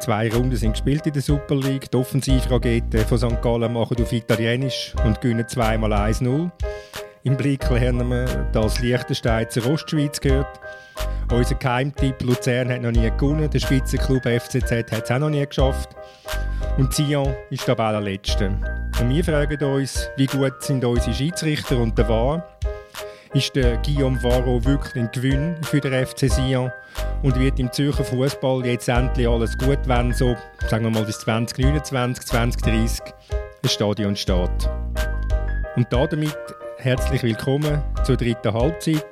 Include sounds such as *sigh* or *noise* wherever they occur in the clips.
Zwei Runden sind gespielt in der Super League. Die Offensivraketen von St. Gallen machen auf Italienisch und gewinnen zweimal 1-0. Im Blick haben wir, dass Liechtenstein zur Ostschweiz gehört. Unser Geheimtipp Luzern hat noch nie gewonnen. Der Spitzenklub FCZ hat es auch noch nie geschafft. Und Sion ist der allerletzte. Und wir fragen uns, wie gut sind unsere Schiedsrichter und der VAR? Ist der Guillaume Varro wirklich ein Gewinn für den FC Sion? Und wird im Zürcher Fußball jetzt endlich alles gut, wenn so, sagen wir mal, bis 2029, 2030 ein Stadion steht? Und damit herzlich willkommen zur dritten Halbzeit,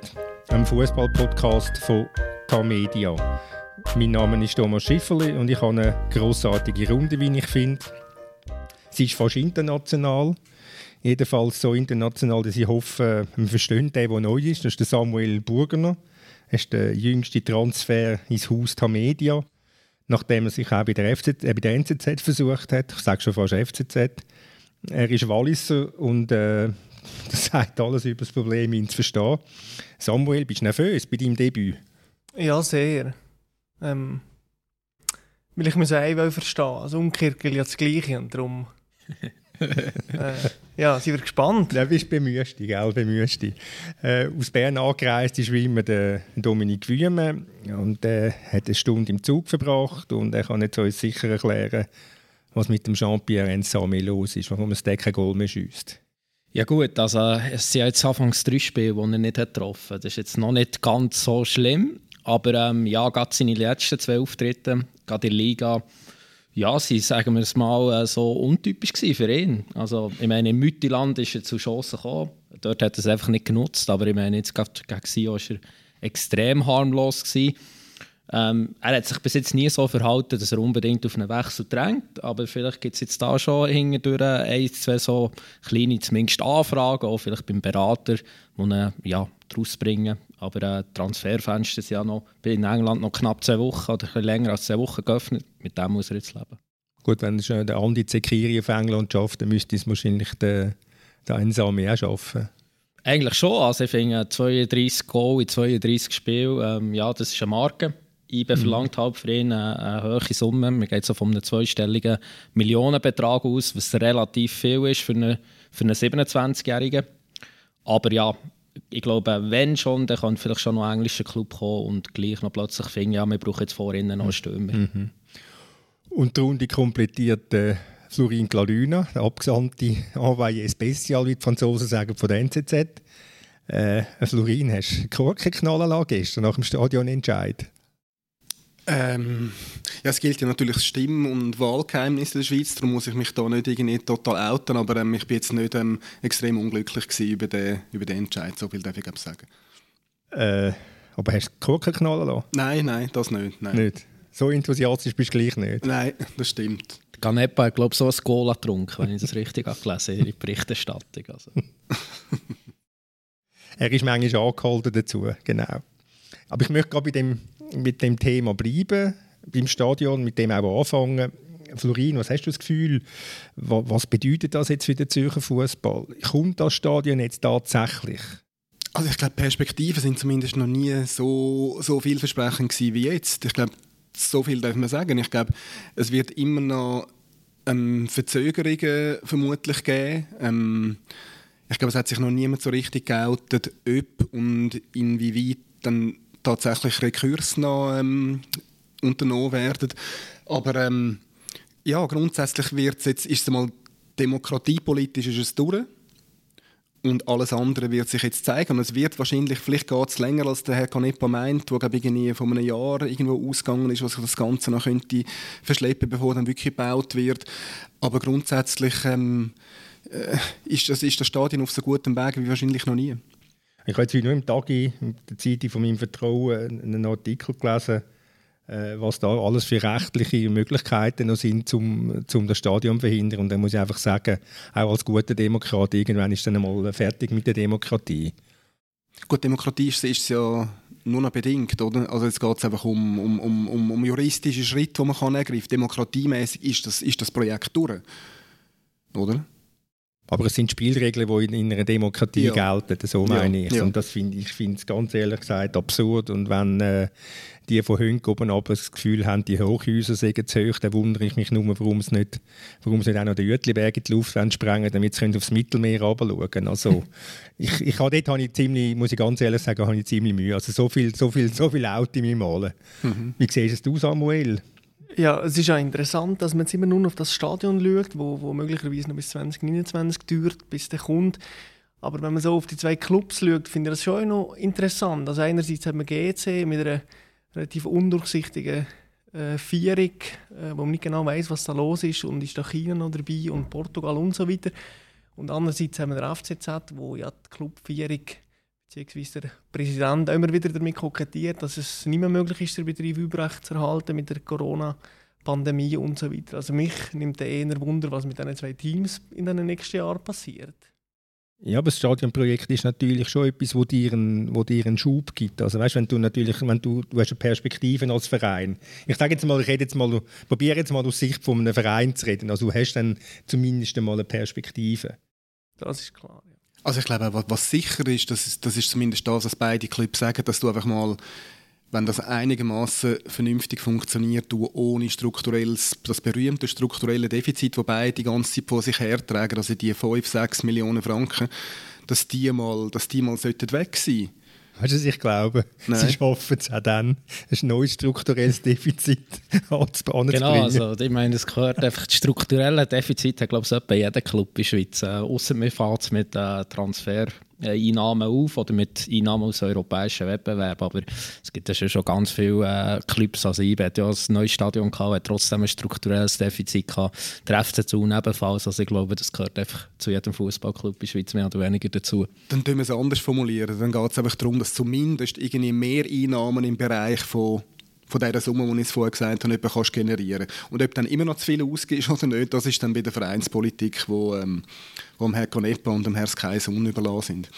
einem Fußball-Podcast von Tamedia. Mein Name ist Thomas Schifferli und ich habe eine grossartige Runde, wie ich finde. Sie ist fast international. Jedenfalls so international, dass ich hoffe, wir verstehen den, der neu ist. Das ist der Samuel Burgener. Er ist der jüngste Transfer ins Haus Tamedia, nachdem er sich auch bei der, FZ, äh, bei der NZZ versucht hat. Ich sage schon fast FCZ. Er ist Walliser und äh, *laughs* das sagt alles über das Problem, ihn zu verstehen. Samuel, bist du nervös bei deinem Debüt? Ja, sehr. Ähm, weil ich mich auch verstehen Also umgekehrt gilt ja das Gleiche und darum... *laughs* *laughs* äh, ja, sind wir gespannt. Du bist bemüht, gell? Bemüht. Äh, aus Bern angereist ist wie immer der Dominik Wüme und er hat eine Stunde im Zug verbracht und er kann jetzt uns sicher erklären, was mit dem Jean-Pierre Ensame los ist, warum er das kein Goal mehr schießt. Ja gut, also es sind jetzt anfangs drei Spiele, die er nicht hat getroffen hat. Das ist jetzt noch nicht ganz so schlimm, aber ähm, ja, gerade seine letzten zwei Auftritte, gerade in der Liga, ja, sie sagen wir es mal, äh, so untypisch für ihn. Also, ich meine, im Müttiland ist er zu Chancen gekommen. Dort hat er es einfach nicht genutzt. Aber ich meine, jetzt gegen Sio war er extrem harmlos. Ähm, er hat sich bis jetzt nie so verhalten, dass er unbedingt auf einen Wechsel drängt. Aber vielleicht gibt es jetzt da schon hindurch ein, zwei so kleine zumindest Anfragen, auch vielleicht beim Berater, die ihn ja, daraus bringen. Aber äh, Transferfenster sind ja noch in England noch knapp zwei Wochen oder ein länger als zwei Wochen geöffnet. Mit dem muss er jetzt leben. Gut, wenn es der Andi Zekiri auf England schafft, dann müsste es wahrscheinlich der, der Einsame auch schaffen. Eigentlich schon. Also ich finde 32 Goal in 32 Spielen, ähm, ja, das ist eine Marke. IBE mhm. verlangt halt für ihn eine, eine hohe Summe. Man geht so von einem zweistelligen Millionenbetrag aus, was relativ viel ist für einen, für einen 27-Jährigen. Aber ja, ich glaube, wenn schon, dann kann vielleicht schon noch ein englischer Club kommen und gleich noch plötzlich finden, ja, wir brauchen jetzt vorhin noch einen Stürmer. Mhm. Und die Runde komplettiert äh, Florin Glaluna, der abgesandte Envoyé Special, wie die Franzosen sagen, von der NZZ. Äh, Florin, hast du Korken knallen gestern nach dem Stadionentscheid? Ähm, ja, es gilt ja natürlich das Stimm- und Wahlgeheimnis in der Schweiz, darum muss ich mich da nicht irgendwie total outen, aber ähm, ich bin jetzt nicht ähm, extrem unglücklich über den, über den Entscheid, so viel darf ich sagen. Äh, aber hast du Korken knallen lassen? Nein, nein, das nicht. Nein. nicht. So enthusiastisch bist du gleich nicht? Nein, das stimmt. Ganepa hat, glaube ich, so ein Goal getrunken, wenn ich das richtig gelesen habe, in der Berichterstattung. Also. *laughs* er ist manchmal angehalten dazu, genau. Aber ich möchte gerade bei dem mit dem Thema bleiben, beim Stadion, mit dem auch anfangen. Florin, was hast du das Gefühl, was bedeutet das jetzt für den Zürcher Fußball? Kommt das Stadion jetzt tatsächlich? Also ich glaube, Perspektiven sind zumindest noch nie so, so vielversprechend gewesen wie jetzt. Ich glaube, so viel darf man sagen. Ich glaube, es wird immer noch ähm, Verzögerungen vermutlich geben. Ähm, ich glaube, es hat sich noch niemand so richtig geoutet, ob und inwieweit dann tatsächlich Rekurs noch ähm, unternommen werden. Aber ähm, ja, grundsätzlich wird's jetzt, ist es mal demokratiepolitisch ist es durch. Und alles andere wird sich jetzt zeigen. Und es wird wahrscheinlich, vielleicht geht es länger, als der Herr Canepa meint, wo glaube ich einem Jahr irgendwo ausgegangen ist, was sich das Ganze noch könnte verschleppen, bevor dann wirklich gebaut wird. Aber grundsätzlich ähm, äh, ist, das, ist das Stadion auf so gutem Weg wie wahrscheinlich noch nie. Ich habe jetzt nur im Tag in der Zeitung von meinem Vertrauen einen Artikel gelesen, äh, was da alles für rechtliche Möglichkeiten noch sind, um, um das Stadion zu verhindern. Und dann muss ich einfach sagen, auch als guter Demokrat, irgendwann ist dann einmal fertig mit der Demokratie. Gut, Demokratie ist, ist es ja nur noch bedingt, oder? Also jetzt geht es einfach um, um, um, um juristische Schritte, die man kann ergreifen kann. Demokratiemäßig ist das, ist das Projekt durch, oder? Aber es sind Spielregeln, die in, in einer Demokratie Ja. gelten, so meine ich. ja. Und das finde ich finde es ganz ehrlich gesagt absurd. Und wenn äh, die von Hönk oben aber das Gefühl haben, die Hochhäuser seien zu hoch, dann wundere ich mich nur, warum sie nicht, warum sie nicht auch noch den Jütliberg in die Luft sprengen damit sie aufs Mittelmeer runterschauen Also *laughs* ich, ich habe dort habe ich ziemlich, muss ich ganz ehrlich sagen, habe ich ziemlich Mühe. Also so viel, so viel, so viel Auto in mir malen. Wie siehst du es, Samuel? Ja, es ist ja interessant, dass man jetzt immer nur auf das Stadion schaut, wo, wo möglicherweise noch bis 2029 dauert, bis der kommt. Aber wenn man so auf die zwei Clubs schaut, finde ich das schon noch interessant. Also einerseits hat man GC mit einer relativ undurchsichtigen äh, Vierung, äh, wo man nicht genau weiß, was da los ist und ist da China noch dabei und Portugal und so weiter. Und andererseits haben wir den FCZ, wo ja die Clubvierung beziehungsweise der Präsident immer wieder damit kokettiert, dass es nicht mehr möglich ist, den Betrieb überrecht zu erhalten mit der Corona-Pandemie und so weiter. Also mich nimmt eher Wunder, was mit diesen zwei Teams in den nächsten Jahren passiert. Ja, aber das Stadionprojekt ist natürlich schon etwas, wo dir einen, wo dir einen Schub gibt. Also weißt, wenn du natürlich, wenn du, du hast eine Perspektive als Verein. Ich sage jetzt mal, ich rede jetzt mal, probiere jetzt mal aus Sicht von einem Verein zu reden. Also du hast dann zumindest einmal eine Perspektive. Das ist klar. Ja. Also ich glaube, was, sicher ist, das ist, das ist zumindest das, was beide Clubs sagen, dass du einfach mal, wenn das einigermaßen vernünftig funktioniert, du ohne strukturelles, das berühmte strukturelle Defizit, das beide die ganze Zeit vor sich hertragen, also die 5, 6 Millionen Franken, dass die mal, dass die mal sollten weg sein Weißt du, was ich glaube? Nein. Sie schaffen es auch dann, ein neues strukturelles Defizit *laughs* anzubringen. Genau, also ich meine, es gehört einfach, das strukturelle Defizit hat, glaube ich, etwa jeder Club in der Schweiz. Äh, Ausser man fährt es mit äh, Transfereinnahmen auf oder mit Einnahmen aus europäischen Wettbewerben. Aber es gibt ja schon- ganz viele äh, Clubs. Also IB hat ja ein neues Stadion gehabt, hat trotzdem ein strukturelles Defizit gehabt. Der FC Thun ebenfalls. Also ich glaube, das gehört einfach zu jedem Fußballclub in der Schweiz mehr oder weniger dazu. Dann tun wir es anders formulieren. Dann geht es einfach darum, dass zumindest irgendwie mehr Einnahmen im Bereich von von dieser Summe, die ich es vorher gesagt habe, kannst generieren Und ob dann immer noch zu viel ausgibst oder nicht, das ist dann bei der Vereinspolitik, wo, ähm, wo dem Herrn Coneppa und dem Herrn Kaiser unüberlassen sind.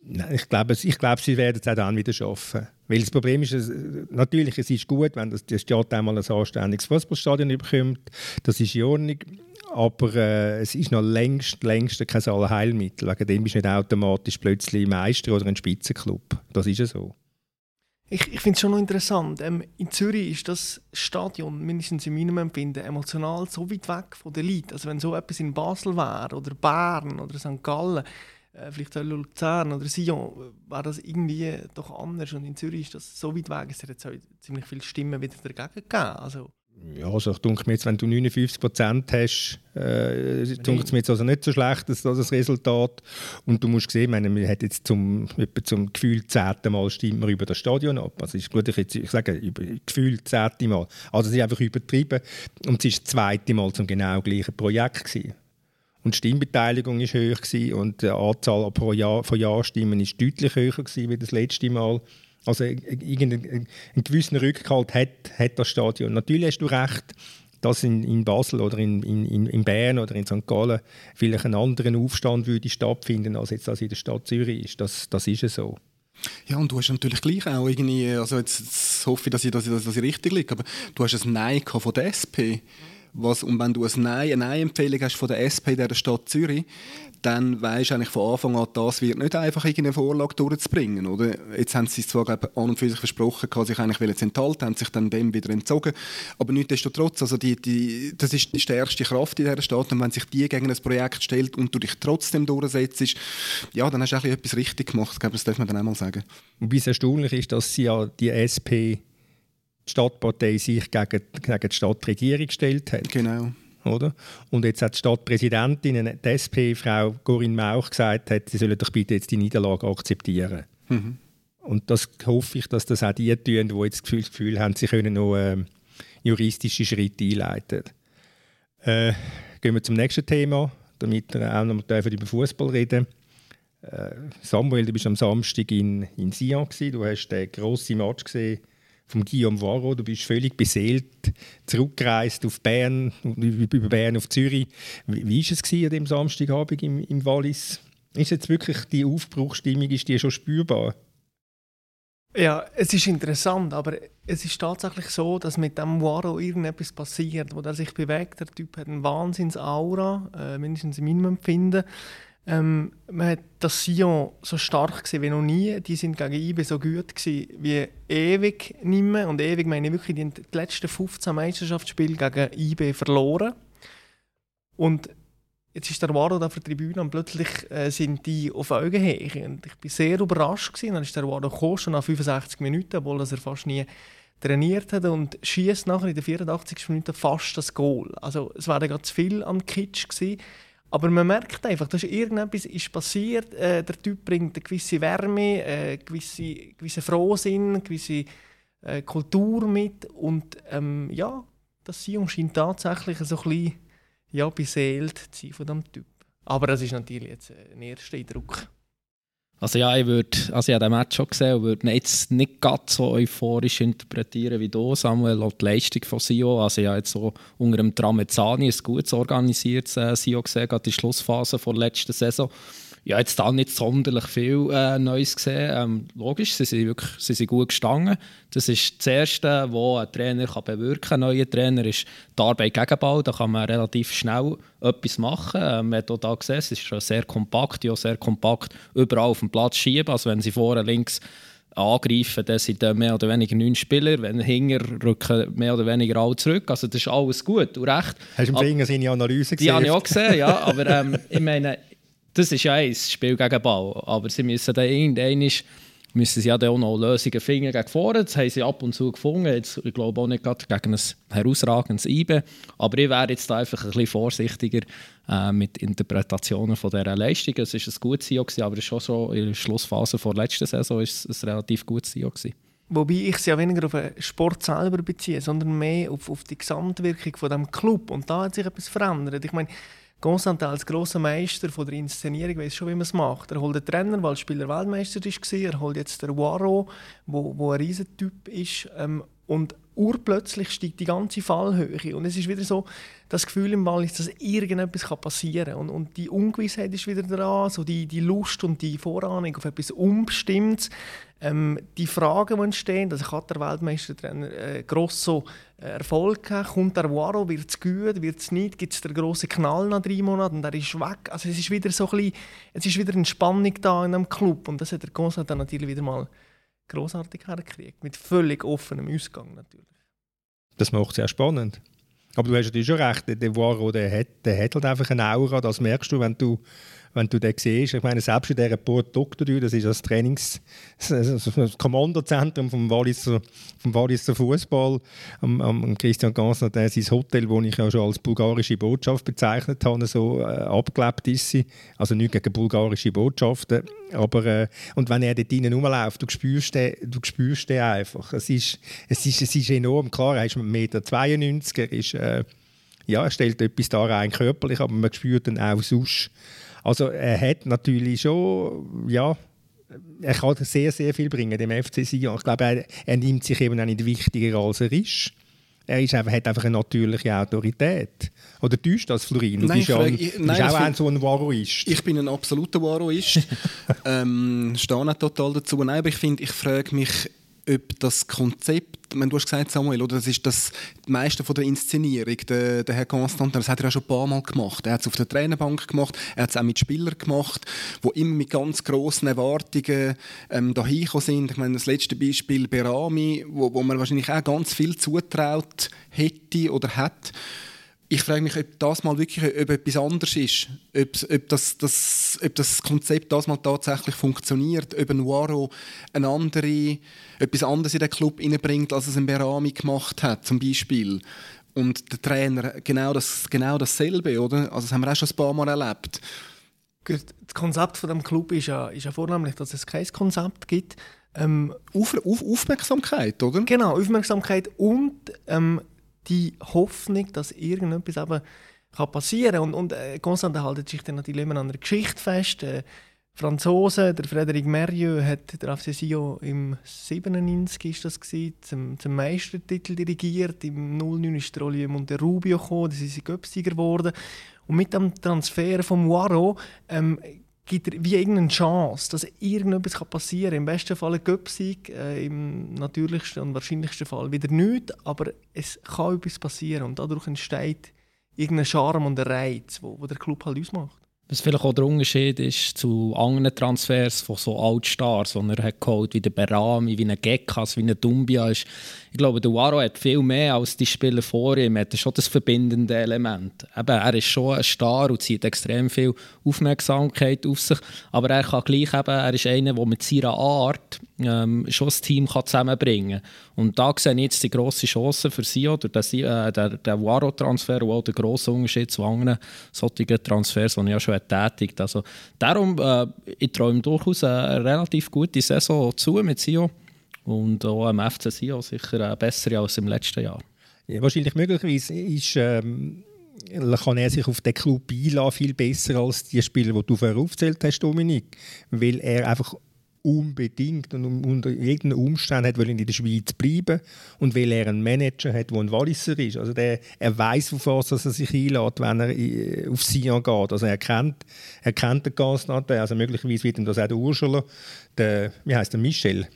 Nein, ich glaube, ich glaube, sie werden es auch dann wieder schaffen. Weil das Problem ist, es, natürlich, es ist gut, wenn das, die Stadt einmal ein anständiges Fußballstadion bekommt. Das ist in Ordnung. Aber äh, es ist noch längst, längst kein Allheilmittel. Wegen dem bist du nicht automatisch plötzlich Meister oder ein Spitzenklub. Das ist ja so. Ich, ich finde es schon noch interessant. Ähm, in Zürich ist das Stadion, mindestens in meinem Empfinden, emotional so weit weg von der Leute. Also wenn so etwas in Basel wäre oder Bern oder St. Gallen, äh, vielleicht auch Luzern oder Sion, wäre das irgendwie doch anders. Und in Zürich ist das so weit weg, es hat jetzt ziemlich viele Stimmen wieder dagegen gegeben. Also, Ja, also ich denke mir jetzt, wenn du 59 Prozent hast, äh, denke es mir jetzt also nicht so schlecht, das, das Resultat. Und du musst sehen, ich meine, man hat jetzt zum, etwa zum Gefühl zehnten Mal stimmt man über das Stadion ab. Also ist gut, ich, jetzt, ich sage über Gefühl zehnte Mal. Also es ist einfach übertrieben. Und es ist das zweite Mal zum genau gleichen Projekt gewesen. Und die Stimmbeteiligung war gewesen und die Anzahl von Ja-Stimmen ist deutlich höher gewesen wie das letzte Mal. Also irgendeinen einen gewissen Rückhalt hat, hat das Stadion. Natürlich hast du recht, dass in, in Basel oder in, in, in Bern oder in St. Gallen vielleicht ein anderen Aufstand würde stattfinden, als jetzt das in der Stadt Zürich ist. Das, das ist ja so. Ja, und du hast natürlich gleich auch irgendwie, also jetzt, jetzt hoffe ich, dass ich, dass ich, dass ich richtig liege, aber du hast ein Nein von der SP. Was, und wenn du ein Nein, eine Nein-Empfehlung hast von der SP in der Stadt Zürich, dann weisst du eigentlich von Anfang an, das wird nicht einfach irgendeine Vorlage durchzubringen, oder? Jetzt haben sie es zwar glaub, an und für sich versprochen, sich eigentlich zu enthalten, haben sich dann dem wieder entzogen, aber nichtsdestotrotz, also die, die, das ist die stärkste Kraft in dieser Stadt und wenn sich die gegen ein Projekt stellt und du dich trotzdem durchsetzt, ja, dann hast du eigentlich etwas richtig gemacht, ich glaube, das darf man dann auch mal sagen. Wobei es erstaunlich ist, dass sie ja die SP, die Stadtpartei, sich gegen, gegen die Stadtregierung gestellt hat. Genau. Oder? Und jetzt hat die Stadtpräsidentin, die SP, Frau Corinne Mauch, gesagt, hat, sie sollen doch bitte jetzt die Niederlage akzeptieren. Und das hoffe ich, dass das auch die tun, die jetzt das Gefühl, das Gefühl haben, sie können noch ähm, juristische Schritte einleiten. Äh, gehen wir zum nächsten Thema, damit wir auch noch mal über Fußball reden äh, Samuel, du bist am Samstag in, in Sion gewesen. Du hast den grossen Match gesehen vom Guillaume Varro. Du bist völlig beseelt zurückgereist auf Bern, über Bern auf Zürich. Wie, ist es gewesen an dem Samstagabend im, im Wallis? Ist jetzt wirklich die Aufbruchsstimmung, ist die schon spürbar? Ja, es ist interessant, aber es ist tatsächlich so, dass mit dem Waro irgendetwas passiert, wo er sich bewegt. Der Typ hat eine Wahnsinns-Aura, äh, mindestens in meinem Empfinden. Ähm, man hat das Sion so stark gesehen wie noch nie. Die sind gegen IB so gut gewesen wie ewig nicht mehr. Und ewig meine ich wirklich, die, die letzten 15 Meisterschaftsspiele gegen IB verloren. Und jetzt ist der Waro auf der Tribüne und plötzlich äh, sind die auf Augenhöhe. Und ich war sehr überrascht. Gewesen. Dann ist der Waro gekommen, schon nach 65 Minuten, obwohl er fast nie trainiert hat und schießt nachher in der 84. Minute fast das Goal. Also es war gerade zu viel am Kitsch gewesen. Aber man merkt einfach, dass irgendetwas ist passiert. Äh, der Typ bringt eine gewisse Wärme, äh, gewisse, gewisse Frohsinn, gewisse äh, Kultur mit. Und ähm, ja, das Sion scheint tatsächlich so ein bisschen ja, beseelt zu sein von diesem Typ. Aber das ist natürlich jetzt ein erster Eindruck. Also ja, ich würde, also ich habe den Match schon gesehen und würde jetzt nicht ganz so euphorisch interpretieren wie du, Samuel, auch die Leistung von Sio. Also ich habe jetzt so unter dem Tramezzani ein gut organisiertes äh, Sio gesehen, gerade die Schlussphase der letzten Saison ja, jetzt da nicht sonderlich viel äh, Neues gesehen. Ähm, logisch, sie sind wirklich sie sind gut gestanden. Das ist das Erste, was ein Trainer kann bewirken kann. Ein neuer Trainer ist die Arbeit gegen Ball. Da kann man relativ schnell etwas machen. Ähm, man hat auch da gesehen, es ist schon sehr kompakt, ja, sehr kompakt überall auf dem Platz schieben. Also wenn sie vorne links angreifen, dann sind mehr oder weniger neun Spieler. Wenn Hinger rücken mehr oder weniger alle zurück. Also das ist alles gut und recht. Hast du im Finger seine Analyse gesehen? Die habe ich auch gesehen, ja. Aber ähm, ich meine, das ist ja ein Spiel gegen Ball. Aber sie müssen dann irgendwann müssen sie ja dann auch noch Lösungen finden gegen vorne. Das haben sie ab und zu gefunden. Jetzt, ich glaube auch nicht gerade gegen ein herausragendes IBE. Aber ich wäre jetzt einfach ein bisschen vorsichtiger äh, mit Interpretationen von dieser Leistung. Es war ein gutes Jahr, aber schon so in der Schlussphase der letzten Saison war es ein relativ gutes Jahr. Wobei ich es ja weniger auf den Sport selber beziehe, sondern mehr auf, auf die Gesamtwirkung von dem Club. Und da hat sich etwas verändert. Ich meine, Constantin als grosser Meister von der Inszenierung weiß schon, wie man es macht. Er holt den Trainer, weil Spieler Weltmeister war. Er holt jetzt den Waro, wo, wo ein Riesentyp ist. Ähm, und urplötzlich steigt die ganze Fallhöhe. Und es ist wieder so, das Gefühl im Ball ist, dass irgendetwas passieren kann. Und, und die Ungewissheit ist wieder dran, so die, die Lust und die Vorahnung auf etwas Unbestimmtes. Ähm, die Fragen, die entstehen, also hat der Weltmeistertrainer äh, Grosso äh, Erfolg gehabt, kommt der Waro, wird es gut, wird es nicht, gibt es den grossen Knall nach drei Monaten und er ist weg. Also es ist wieder so ein bisschen, es ist wieder eine Spannung da in einem Club und das hat der Gonzalo dann natürlich wieder mal großartig hergekriegt, mit völlig offenem Ausgang natürlich. Das macht es sehr spannend. Aber du hast natürlich schon recht, der Waro, hat, hat halt einfach eine Aura, das merkst du, wenn du wenn du den siehst, ich meine, selbst in dieser Port Doktor, das ist das Trainings-, das Kommandozentrum vom Walliser, vom Walliser Fußball, am, am Christian Gansner, der sein Hotel, das ich ja schon als bulgarische Botschaft bezeichnet habe, so äh, abgelebt ist sie. Also nicht gegen bulgarische Botschaften, aber äh, und wenn er dort drinnen rumläuft, du spürst den, du spürst den einfach. Es ist, es ist, es ist enorm, klar, er ist 1,92 Meter, er ist, äh, ja, er stellt etwas da rein körperlich, aber man spürt ihn auch sonst also er hat natürlich schon, ja, er kann sehr, sehr viel bringen dem FC Sion. Ich glaube, er, er nimmt sich eben auch nicht wichtiger, als er ist. Er ist einfach, hat einfach eine natürliche Autorität. Oder täuscht das, Florin? Du nein, bist, ja ein, ich, nein, bist auch ein, so ein Waroist. Ich bin ein absoluter Waroist. *laughs* ähm, stehe auch total dazu. Nein, aber ich finde, ich frage mich, ob das Konzept, du hast gesagt Samuel, oder das ist das meiste von der Inszenierung, der, der Herr Constantin, das hat er ja schon ein paar Mal gemacht. Er hat es auf der Trainerbank gemacht, er hat es auch mit Spielern gemacht, die immer mit ganz grossen Erwartungen ähm, dahin sind. Ich meine, das letzte Beispiel Berami, wo, wo man wahrscheinlich auch ganz viel zutraut hätte oder hat ich frage mich, ob das mal wirklich ob etwas anderes ist. Ob, ob, das, das, ob das Konzept das mal tatsächlich funktioniert. Ob ein Waro ein andere, etwas anderes in den Club hineinbringt, als es ein Berami gemacht hat, zum Beispiel. Und der Trainer genau, das, genau dasselbe, oder? Also das haben wir auch schon ein paar Mal erlebt. Das Konzept von dem Club ist ja, ist ja vornehmlich, dass es kein Konzept gibt. Ähm, auf, auf, Aufmerksamkeit, oder? Genau, Aufmerksamkeit und ähm, die Hoffnung, dass irgendetwas eben kann passieren kann. Und, und äh, Constantin hält sich dann natürlich immer an der Geschichte fest. Äh, Franzose, der Frédéric Merieux, hat der FC Sion im 97 ist das gewesen, zum, zum Meistertitel dirigiert. Im 09 ist der Olivier Monterrubio gekommen, das ist ein Göpsieger geworden. Und mit dem Transfer vom Waro ähm, gibt er wie irgendeine Chance, dass irgendetwas passieren kann. Im besten Fall ein Göpsieg, äh, im natürlichsten und wahrscheinlichsten Fall wieder nichts, aber es kann etwas passieren und dadurch entsteht irgendein Charme und ein Reiz, wo, wo der Club halt ausmacht. Was vielleicht auch der Unterschied ist zu anderen Transfers von so Altstars, die er hat geholt, wie der Berami, wie ein Gekas, wie ein Dumbia ist. Ich glaube, der Waro hat viel mehr als die Spieler vor ihm. Er hat schon das verbindende Element. Eben, er ist schon ein Star und zieht extrem viel Aufmerksamkeit auf sich. Aber er kann gleich eben, er ist einer, der mit seiner Art ähm, schon das Team kann zusammenbringen kann. Und da sehe ich jetzt die grosse Chance für sie oder den, äh, der, der Waro-Transfer und auch der grosse Unterschied zu anderen solchen Transfers, die ich ja schon tätigt. Also darum, äh, ich träume durchaus eine relativ gute Saison zu mit Sio und auch am FC Sio sicher besser als im letzten Jahr. Ja, wahrscheinlich möglicherweise ist, ähm, kann er sich auf den Club einladen, viel besser als die Spieler, die du vorher aufgezählt hast, Dominik. Weil er einfach unbedingt und unter jeden Umstand hat in der Schweiz bleiben und weil er einen Manager hat, der ein Walliser ist. Also der, er weiß, auf was er sich einlädt, wenn er auf Sion geht. Also er kennt, er kennt den Gasnat, also möglicherweise wird ihm das auch der Ursula, der, wie heißt der, Michel?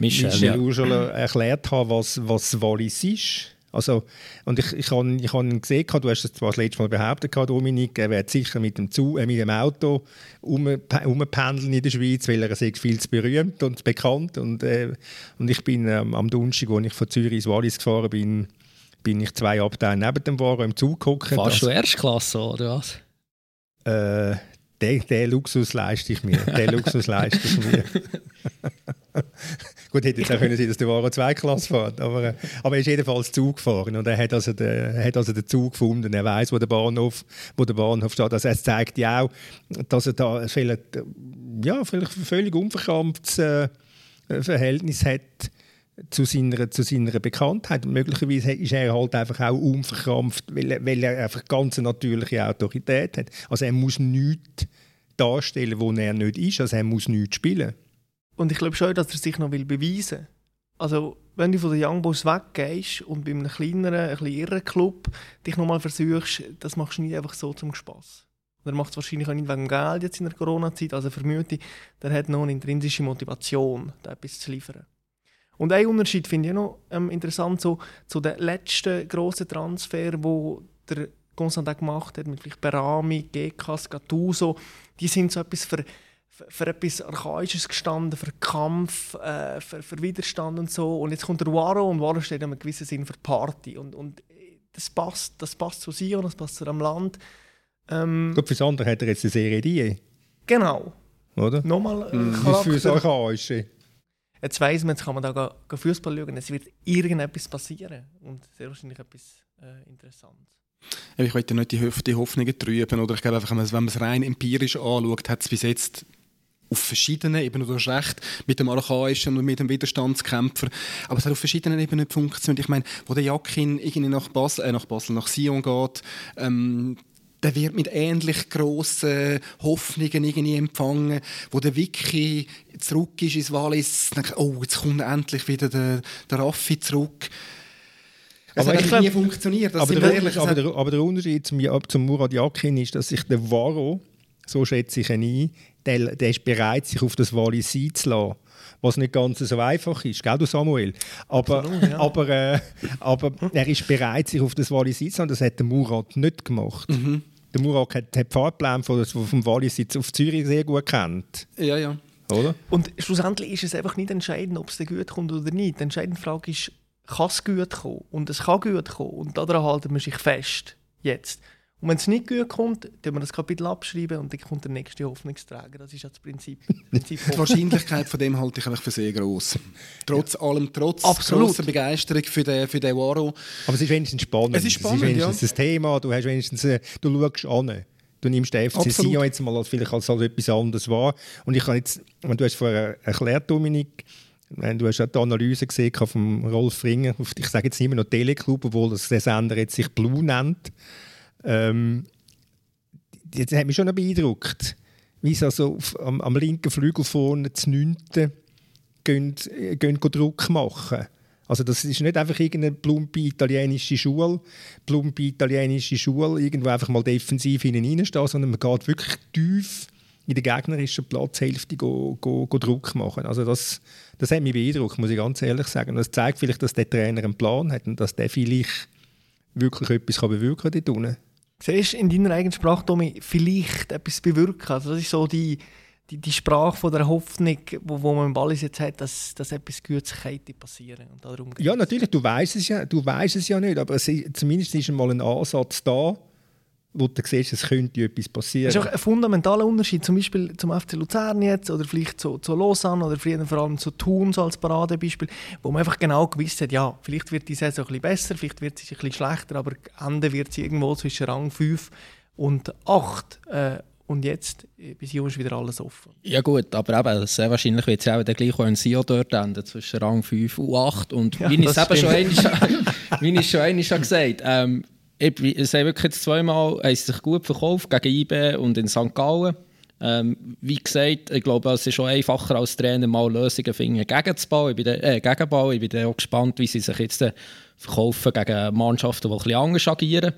Michel, Michel ja. Ursula erklärt haben, was, was Wallis ist also, und ich, ich habe ich hab gesehen, du hast es zwar das letzte Mal behauptet, Dominik, er wird sicher mit dem, Zug, äh, mit dem Auto umpendeln in der Schweiz, weil er ist viel zu berühmt und bekannt. Und, äh, und ich bin ähm, am Donnerstag, als ich von Zürich ins Wallis gefahren bin, bin ich zwei Abteile neben dem Wagen im Zug geguckt. Fast du Erstklasse, oder was? Äh, den, den Luxus leiste ich mir. Den *laughs* Luxus leiste ich mir. *laughs* Gut, hätte jetzt auch können sein, dass der Waro zwei Klasse fährt, aber, äh, aber er ist jedenfalls Zug gefahren und er hat also den, hat also den Zug gefunden. Er weiß, wo der Bahnhof, wo der Bahnhof steht. Also es zeigt ja auch, dass er da vielleicht, ja, vielleicht ein völlig unverkrampftes äh, Verhältnis hat zu seiner, zu seiner Bekanntheit. Und möglicherweise ist er halt einfach auch unverkrampft, weil, weil er einfach ganz eine natürliche Autorität hat. Also er muss nichts darstellen, wo er nicht ist. Also er muss nichts spielen. Und ich glaube schon, dass er sich noch beweisen will. Also, wenn du von den Young Boys weggehst und bei einem kleineren, ein bisschen irren Club dich nochmal versuchst, das machst du nicht einfach so zum Spass. er macht es wahrscheinlich auch nicht wegen Geld jetzt in der Corona-Zeit. Also vermute ich, der hat noch eine intrinsische Motivation, da etwas zu liefern. Und ein Unterschied finde ich noch ähm, interessant so, zu den letzten grossen Transfer, wo der Constantin gemacht hat, mit vielleicht Berami, Gekas, Gattuso. Die sind so etwas für für etwas Archaisches gestanden, für Kampf, äh, für, für, Widerstand und so. Und jetzt kommt der Waro und Waro steht in einem gewissen Sinn für Party. Und, und das, passt, das passt zu Sion, das passt zu einem Land. Ähm, Gut, fürs andere hat er jetzt eine Serie Idee. Genau. Oder? Nochmal mhm. Für das Archaische. Jetzt weiss man, jetzt kann man da Fußball schauen, es wird irgendetwas passieren. Und sehr wahrscheinlich etwas äh, Interessantes. Ich möchte nicht die, die Hoffnungen trüben. Oder ich glaube einfach, wenn man es rein empirisch anschaut, hat es bis jetzt auf verschiedenen Ebenen, du hast recht, mit dem Archaischen und mit dem Widerstandskämpfer, aber es hat auf verschiedenen Ebenen nicht funktioniert. Ich meine, wo der Jakin irgendwie nach Basel, äh, nach Basel, nach Sion geht, ähm, der wird mit ähnlich grossen Hoffnungen irgendwie empfangen, wo der Vicky zurück ist ins Wallis, denkt, oh, jetzt kommt endlich wieder der, der Raffi zurück. Es aber hat glaub, nie funktioniert. Aber der, ehrlich, aber, der, aber der, Unterschied zum, zum Murat Yakin ist, dass sich der Varo, so schätze ich ihn ein, der, der ist bereit, sich auf das Wallis einzulassen was nicht ganz so einfach ist, gell, du Samuel? Aber, Absolut, ja. aber, äh, aber er ist bereit, sich auf das Wallis einzulassen. Das hat der Murat nicht gemacht. Mhm. Der Murat hat den Fahrplan von, vom Wallis auf Zürich sehr gut kennt. Ja, ja. Oder? Und schlussendlich ist es einfach nicht entscheidend, ob es gut kommt oder nicht. Die entscheidende Frage ist, kann es gut kommen? Und es kann gut kommen. Und daran halten wir sich fest. Jetzt. Und wenn es nicht gut kommt, dann wir das Kapitel abschreiben und dann kommt der nächste Hoffnungsträger. Das ist ja das Prinzip. *laughs* Prinzip Die Wahrscheinlichkeit von dem halte ich eigentlich für sehr groß. Trotz ja. allem, trotz großer Begeisterung für den, für den Waro. Aber es ist wenigstens spannend. Es ist spannend, es ist wenigstens ja. das Thema. Du, hast wenigstens, äh, du schaust an. Du nimmst den FC Sion jetzt mal als, vielleicht als, als etwas anderes wahr. Und ich kann jetzt, du hast vorher erklärt, Dominik, Du hast auch die Analyse gesehen von Rolf Ringer, ich sage jetzt immer noch Teleclub, obwohl das der Sender jetzt sich Blue nennt. Ähm, das hat mich schon beeindruckt, wie sie also am, am, linken Flügel vorne zu 9. Gehen, gehen Druck machen. Also das ist nicht einfach irgendeine plumpe italienische Schule, plumpe italienische Schule, irgendwo einfach mal defensiv hinten sondern man geht wirklich tief in der gegnerischen Platzhälfte go, go, go Druck machen. Also das, das hat mich beeindruckt, muss ich ganz ehrlich sagen. Und das zeigt vielleicht, dass der Trainer einen Plan hat und dass der vielleicht wirklich etwas bewirken kann dort unten. Siehst in deiner eigenen Sprache, Tommy, vielleicht etwas bewirken? Also das ist so die, die, die Sprache von der Hoffnung, wo, wo man im Ball jetzt hat, dass, dass etwas Gutes passieren und darum Ja, natürlich, du weißt es ja, du weißt es ja nicht, aber es, zumindest ist mal ein Ansatz da, wo du siehst, es könnte etwas passieren. Das ist auch ein fundamentaler Unterschied, zum Beispiel zum FC Luzern jetzt oder vielleicht zu, zu Lausanne oder vor allem zu Thun so als Paradebeispiel, wo man einfach genau gewusst hat, ja, vielleicht wird die Saison ein bisschen besser, vielleicht wird sie ein bisschen schlechter, aber Ende wird sie irgendwo zwischen Rang 5 und 8. Äh, und jetzt, äh, bis hier ist wieder alles offen. Ja gut, aber eben, sehr wahrscheinlich wird es auch der gleiche ein Sio dort enden, zwischen Rang 5 und 8. Und ja, wie ich es eben schon einmal, *laughs* wie ich schon einmal gesagt ähm, es haben wirklich jetzt zweimal haben sich gut verkauft, gegen IB und in St. Gallen. Ähm, wie gesagt, ich glaube, es ist schon einfacher als Trainer mal Lösungen finden gegen den Ball. Ich bin, äh, gegen Ball. Ich bin auch gespannt, wie sie sich jetzt äh, verkaufen gegen Mannschaften, die bisschen anders agieren,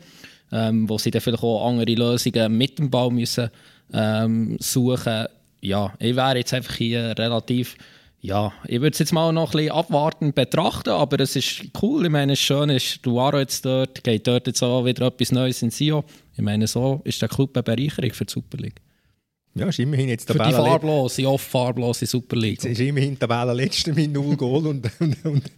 ähm, wo sie dann vielleicht auch andere Lösungen mit dem Ball müssen ähm, suchen. Ja, ich wäre jetzt einfach hier relativ ja, ich würde es jetzt mal noch ein bisschen abwartend betrachten, aber es ist cool. Ich meine, es ist schön, ist Duaro jetzt dort, geht dort jetzt auch wieder etwas Neues in Sio. Ich meine, so ist der Club eine Bereicherung für die Super League. Ja, ist immerhin jetzt. Für die farblose, oft farblose Super League. Es ist immerhin Tabelle letzte mit null Goal und, *laughs* und, und,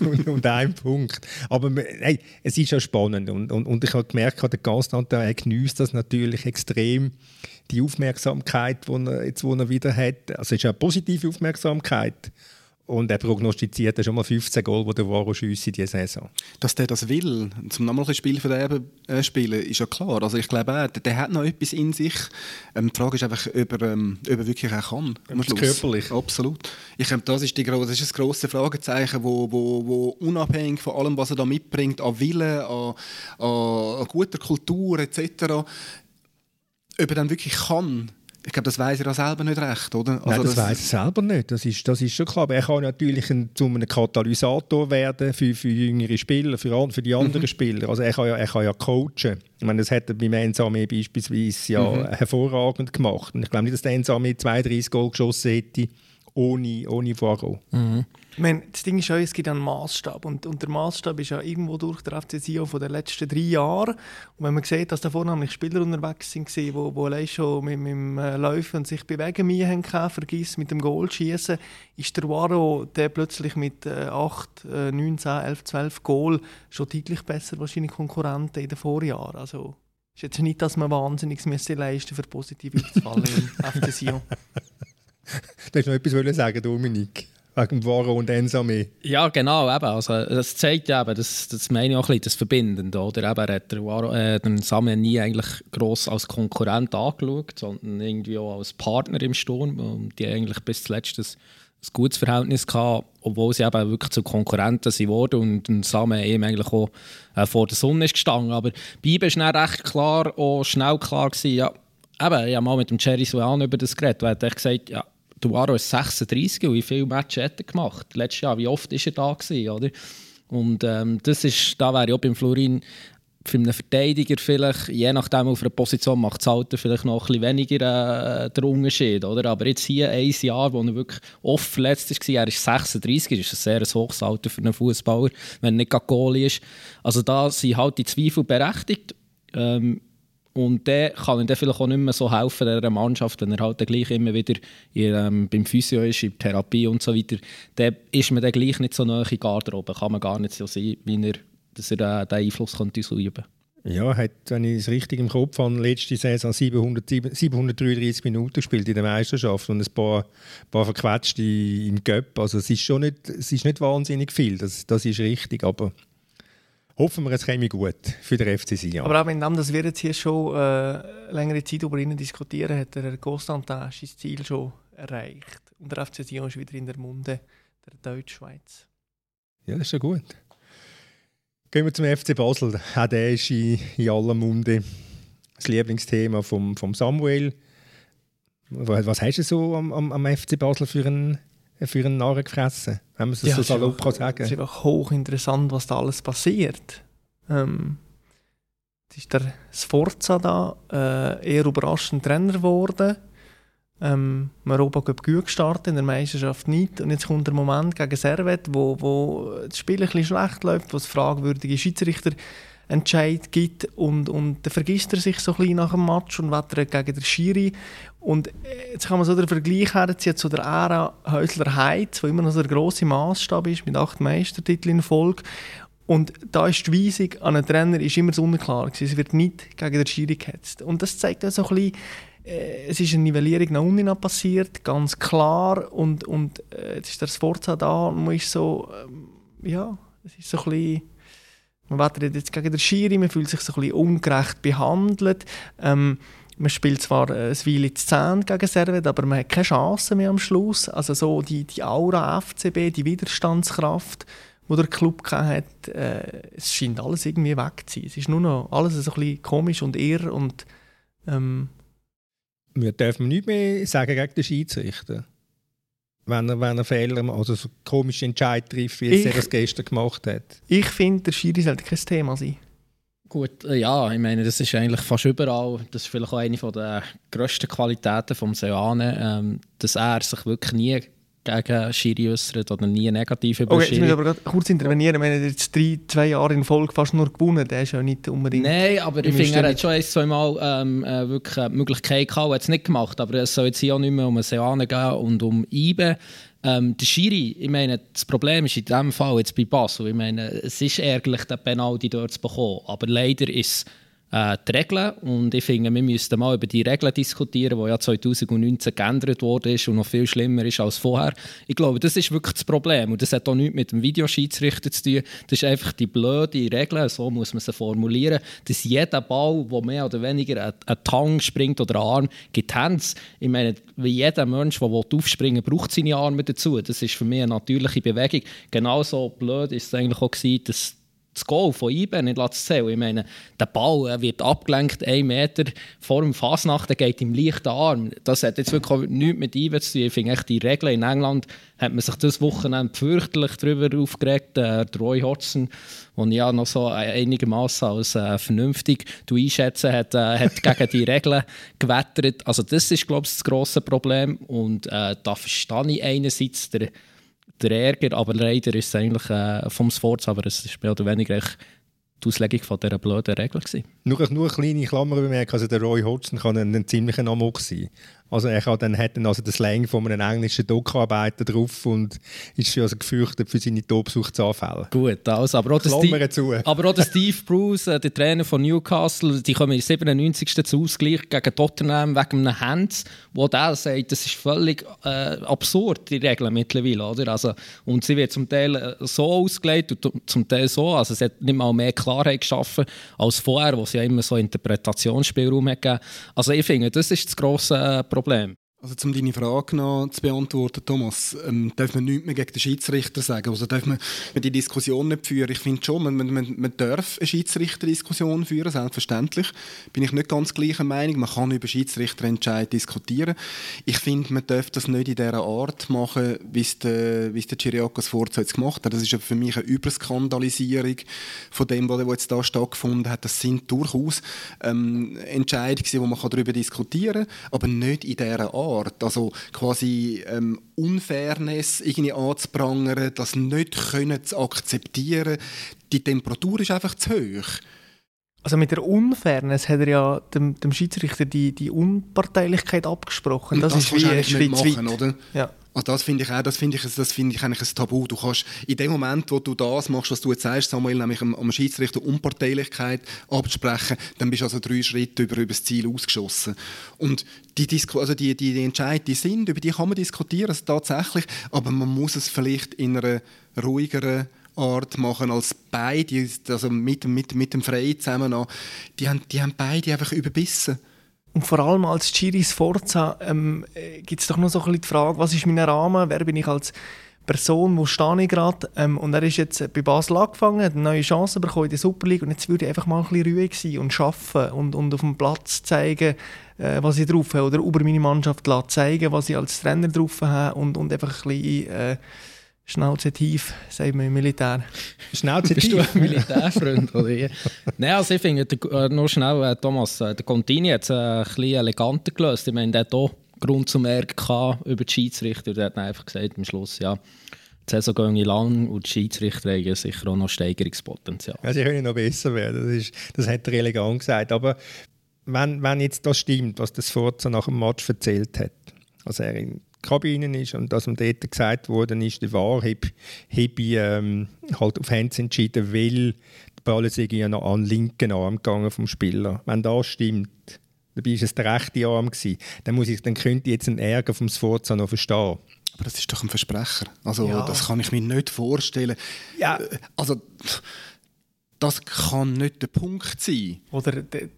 und, und ein Punkt. Aber hey, es ist ja spannend und, und, und ich habe gemerkt, der Gastanteil genießt das natürlich extrem die Aufmerksamkeit, die er, jetzt, die er wieder hat. Also es ist eine positive Aufmerksamkeit. Und er prognostiziert schon mal 15 Goal, die der Varo schiessen in dieser Saison. Dass der das will, zum nochmal ein Spiel für den äh, spielen, ist ja klar. Also ich glaube auch, der, der, hat noch etwas in sich. Ähm, die Frage ist einfach, ob er, ähm, ob er wirklich auch kann. Körperlich. Absolut. Ich glaube, das ist, die, das ist ein grosses Fragezeichen, wo, wo, wo unabhängig von allem, was er da mitbringt, an Willen, an, an, an guter Kultur etc., ob er dann wirklich kann, ich glaube, das weiß er auch selber nicht recht, oder? Also Nein, das, das weiß er selber nicht. Das ist, das ist schon klar. Aber er kann natürlich ein, zu einem Katalysator werden für, für jüngere Spieler, für, für die anderen mhm. Spieler. Also er kann, ja, er kann ja coachen. Ich meine, das hat er beim Ensame beispielsweise ja mhm. hervorragend gemacht. Und ich glaube nicht, dass der Ensame 32 Goal geschossen hätte, ohne, ohne Faro. Mhm. Ich meine, das Ding ist ja, es gibt einen Maßstab und, und der Maßstab ist ja irgendwo durch der FC Sion von den letzten drei Jahren. Und wenn man sieht, dass da vornehmlich Spieler unterwegs sind, die wo, wo allein schon mit, mit dem äh, Laufen und sich bewegen Mühe haben vergiss mit dem Goal schießen, ist der Waro, der plötzlich mit äh, 8, äh, 9, 10, 11, 12 Goal schon deutlich besser wahrscheinlich Konkurrenten in den Vorjahren. Also ist jetzt nicht, dass man wahnsinnig leisten für positiv aufzufallen im *laughs* FC Sion. Du hast noch etwas sagen, Dominik wegen Varo und Ensame. Ja, genau, eben. Also, das zeigt ja eben, das, das meine ich auch ein bisschen, das Verbindende, oder? Eben, er hat der Varo, äh, den Same nie eigentlich gross als Konkurrent angeschaut, sondern irgendwie auch als Partner im Sturm, und die eigentlich bis zuletzt ein, ein gutes Verhältnis hatten, obwohl sie eben wirklich zu Konkurrenten sind und ein Same eben eigentlich auch äh, vor der Sonne ist gestanden. Aber bei ihm war recht klar, auch schnell klar gewesen, ja, eben, ich habe mal mit dem Jerry Suan über das geredet, er hat gesagt, ja, Duaro ist 36 und wie viele Matches hat er gemacht? Letztes Jahr, wie oft war er da gewesen, oder? Und ähm, das ist, da wäre ich auch beim Florin für einen Verteidiger vielleicht, je nachdem auf einer Position macht das Alter vielleicht noch ein bisschen weniger äh, der Unterschied, oder? Aber jetzt hier ein Jahr, wo er wirklich oft verletzt war, er ist 36, ist ein sehr hohes Alter für einen Fußballer, wenn er nicht Goalie ist. Also da sind halt die Zweifel berechtigt. Ähm, und der kann ihm dann vielleicht auch nicht mehr so helfen, dieser Mannschaft, wenn er halt dann gleich immer wieder in, ähm, beim Physio ist, in Therapie und so weiter. Dann ist man dann gleich nicht so nahe in Garderobe. Kann man gar nicht so sehen, wie er, dass er äh, den Einfluss könnte ausüben ja, hat, wenn ich es richtig im Kopf habe, letzte Saison 700, 733 Minuten gespielt in der Meisterschaft und ein paar, paar verquetschte im Göpp. Also es ist schon nicht, es ist nicht wahnsinnig viel, das, das ist richtig, aber hoffen wir, es käme gut für den FC Sion. Aber auch wenn das wir jetzt hier schon äh, längere Zeit über ihn diskutieren, hat der Constantin sein Ziel schon erreicht. Und der FC Sion ist wieder in der Munde der Deutschschweiz. Ja, das ist ja gut. Gehen wir zum FC Basel. Auch der ist in, in aller Munde. Das Lieblingsthema von vom Samuel. Was hast du so am, am, am FC Basel für einen für einen Narren gefressen, wenn man es ja, so salopp kann sagen. Es ist einfach hochinteressant, was da alles passiert. Ähm, jetzt ist der Sforza da äh, eher überraschend Trainer geworden. Ähm, im Europacup gut gestartet, in der Meisterschaft nicht. Und jetzt kommt der Moment gegen Servet, wo, wo das Spiel ein bisschen schlecht läuft, wo es fragwürdige Schiedsrichter Entscheid gibt und, und dann vergisst er sich so ein bisschen nach dem Match und wettert gegen den Schiri. Und äh, jetzt kann man so den Vergleich herziehen zu der Ära Häusler-Heiz, wo immer noch so der grosse Maßstab ist mit acht Meistertiteln in Folge. Und da ist die Weisung an einen Trainer ist immer so unklar gewesen. Es wird nicht gegen den Schiri gehetzt. Und das zeigt auch so ein bisschen, äh, es ist eine Nivellierung nach unten passiert, ganz klar. Und, und äh, jetzt ist der Sforza da und man ist so, ähm, ja, es ist so ein bisschen, man wettert jetzt gegen den Schiri, man fühlt sich so ein bisschen ungerecht behandelt. Ähm, man spielt zwar äh, ein Weile zu 10 gegen Servet, aber man hat keine Chance mehr am Schluss. Also so die, die Aura FCB, die Widerstandskraft, die der Club hat, äh, es scheint alles irgendwie weg zu sein. Es ist nur noch alles so ein bisschen komisch und irr und ähm, wir dürfen nicht mehr sagen gegen den Schiedsrichter. Wenn er, wenn er Fehler macht, also so komische Entscheid trifft, wie Ich- er es gestern gemacht hat. ich finde, der Schiri sollte kein Thema sein. Gut, äh, ja, ich meine, das ist eigentlich fast überall. Das ist vielleicht auch eine von der grössten Qualitäten vom Seoane, ähm, dass er sich wirklich nie gegen Schiri äußert oder nie negativ über Okay, jetzt muss ich Schiri. aber kurz intervenieren. Wenn er jetzt drei, zwei Jahre in Folge fast nur gewonnen der ist ja nicht unbedingt... Nein, aber ich finde, er hat schon ein, zwei Mal ähm, äh, wirklich eine Möglichkeit gehabt, er hat es nicht gemacht, aber es soll jetzt hier auch nicht mehr um einen Seane gehen und um Ibe. Ähm, der Schiri, ich meine, das Problem ist in diesem Fall jetzt bei Basel, ich meine, es ist ärgerlich, den Penalty dort zu bekommen, aber leider ist äh, die Regeln und ich finde, wir müssten mal über die Regeln diskutieren, die ja 2019 geändert worden ist und noch viel schlimmer ist als vorher. Ich glaube, das ist wirklich das Problem und das hat auch nichts mit dem Videoschiedsrichter zu tun. Das ist einfach die blöde Regel, so muss man sie formulieren, dass jeder Ball, der mehr oder weniger ein, ein Tang springt oder einen Arm, gibt Hands. Ich meine, wie jeder Mensch, der aufspringen will, braucht seine Arme dazu. Das ist für mich eine natürliche Bewegung. Genauso blöd ist es eigentlich auch gewesen, dass das Goal von IBE nicht zählen. Ich meine, der Ball wird abgelenkt, einen Meter vor dem Fasnacht, der geht im leichten Arm. Das hat jetzt wirklich nichts mit IBE zu tun. Ich finde die Regeln in England hat man sich das Wochenende fürchterlich darüber aufgeregt. Äh, der Roy Hodgson, den ja noch so einigermaßen als äh, vernünftig du hat, äh, hat gegen die Regeln gewettert. Also das ist, glaube ich, das grosse Problem. Und äh, da verstehe ich einerseits der der Ärger, aber leider ist es eigentlich äh, vom Sports, aber es ist mehr oder weniger die Auslegung von dieser blöden Regel. Nur, nur eine kleine Klammerbemerkung, also der Roy Hodgson kann ein, ein ziemlicher Amok sein. Also er kann dann, hat dann also den Slang von einem englischen Doku-Arbeiter drauf und ist also gefürchtet für seine Tobsuchtsanfälle. Gut, also, aber, auch der Steve, zu. aber auch der Steve *laughs* Bruce, äh, der Trainer von Newcastle, die kommen im 97. zu Ausgleich gegen Tottenham wegen einem Hands, wo der sagt, das ist völlig äh, absurd, die Regeln mittlerweile. Oder? Also, und sie wird zum Teil äh, so ausgelegt und zum Teil so, also es hat nicht mal mehr Klarheit geschaffen als vorher, wo es ja immer so Interpretationsspielraum hat gegeben. Also ich finde, das ist das grosse äh, Problem. Also um deine Frage noch zu beantworten, Thomas, ähm, darf man nichts mehr gegen den Schiedsrichter sagen? Also darf man, die Diskussion nicht führen? Ich finde schon, man, man, man, darf eine Schiedsrichterdiskussion führen, selbstverständlich. Bin ich nicht ganz gleicher Meinung. Man kann über Schiedsrichterentscheid diskutieren. Ich finde, man darf das nicht in dieser Art machen, wie es der, wie es der Chiriakos Forza jetzt gemacht hat. Das ist für mich eine Überskandalisierung von dem, was jetzt da stattgefunden hat. Das sind durchaus ähm, Entscheidungen, wo man darüber diskutieren kann, aber nicht in dieser Art. Also quasi ähm, Unfairness irgendwie anzuprangern, das nicht können zu akzeptieren. Die Temperatur ist einfach zu hoch. Also mit der Unfairness hat er ja dem, dem Schiedsrichter die, die Unparteilichkeit abgesprochen. Das, ist wie ein Schritt nicht weit. machen, oder? Ja. Also das finde ich auch, das finde ich, das finde ich eigentlich ein Tabu. Du kannst in dem Moment, wo du das machst, was du jetzt sagst, Samuel, nämlich am, am Schiedsrichter Unparteilichkeit abzusprechen, dann bist du also drei Schritte über, über das Ziel ausgeschossen. Und die, Disku also die, die, die Entscheidungen, die sind, über die kann man diskutieren, also tatsächlich, aber man muss es vielleicht in einer ruhigeren Art machen als beide, also mit, mit, mit dem Frey zusammen, die haben, die haben beide einfach überbissen. Und vor allem als Chiris Forza ähm, gibt es doch noch so ein bisschen die Frage, was ist mein Rahmen, wer bin ich als Person, wo stehe ich gerade? Ähm, und er ist jetzt äh, bei Basel angefangen, hat eine neue Chance bekommen in der Super League und jetzt würde ich einfach mal ein bisschen ruhig sein und arbeiten und, und auf dem Platz zeigen, äh, was ich drauf habe oder über meine Mannschaft zeigen, was ich als Trainer drauf habe und, und einfach ein bisschen äh, Schnauze tief, sagt man im Militär. Schnauze Bist du tief. ein Militärfreund? oder wie? *laughs* Nein, also ich finde, der- äh, nur schnell, äh, Thomas, äh, der Contini hat es ein bisschen eleganter gelöst. Ich meine, der hat auch Grund zum Ärger über die Schiedsrichter. Der hat dann einfach gesagt am Schluss, ja, die Saison gehen lang und die Schiedsrichter haben sicher auch noch Steigerungspotenzial. Ja, sie können noch besser werden, das, ist, das hat der elegant gesagt. Aber wenn, wenn jetzt das stimmt, was das Forza nach dem Match erzählt hat, als er in Kabinen ist und dass ihm dort gesagt worden ist, der Wahrheit habe ich ähm, halt auf Hands entschieden, weil die Ball ja noch an den linken Arm gegangen vom Spieler. Wenn das stimmt, dabei war es der rechte Arm, gewesen, dann, muss ich, dann könnte ich jetzt einen Ärger vom Sforza noch verstehen. Aber das ist doch ein Versprecher. Also ja. das kann ich mir nicht vorstellen. Ja. Äh, also das kann nicht der Punkt sein. Oder der,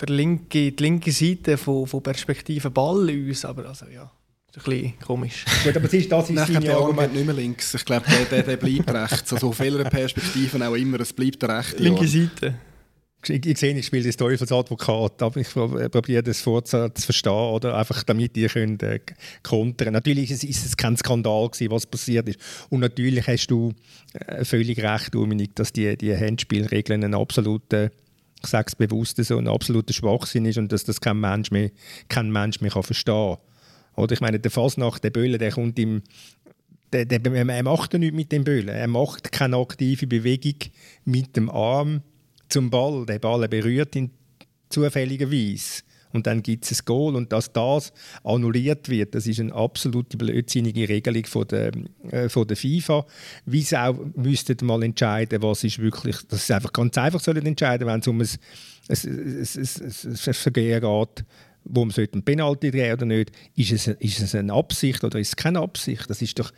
der linke, die linke Seite von, von Perspektive Ball uns, aber also ja ein bisschen komisch. *laughs* Gut, aber das ist, das ist ich glaube, Argument nicht mehr links. Ich glaube, der, der, der bleibt rechts. Also auf welcher Perspektive auch immer, es bleibt der rechte. Linke Seite. Ich, ich sehe, ich spiele das Teufelsadvokat, aber ich probiere das vorzu zu verstehen, oder? einfach damit ihr könnt, äh, kontern Natürlich ist es, ist es kein Skandal gewesen, was passiert ist. Und natürlich hast du äh, völlig recht, Dominik, dass die, die Handspielregeln ein absoluter ich sage es bewusst, so ein absoluter Schwachsinn ist und dass das kein Mensch mehr, kein Mensch mehr kann verstehen kann. Oder ich meine, der Fasnacht, der Böller, der kommt im der, der, er macht ja nichts mit dem Böllen. Er macht keine aktive Bewegung mit dem Arm zum Ball. Der Ball berührt ihn zufälligerweise. Und dann gibt es ein Goal. Und dass das annulliert wird, das ist eine absolute blödsinnige Regelung von der, äh, von der FIFA. Wie sie auch müssten mal entscheiden, was ist wirklich, dass sie einfach ganz einfach sollen entscheiden, wenn es um ein, ein, ein, ein, ein Vergehen geht, wo man einen Penalty drehen oder nicht, ist es, ist es eine Absicht oder ist es keine Absicht? Das ist doch,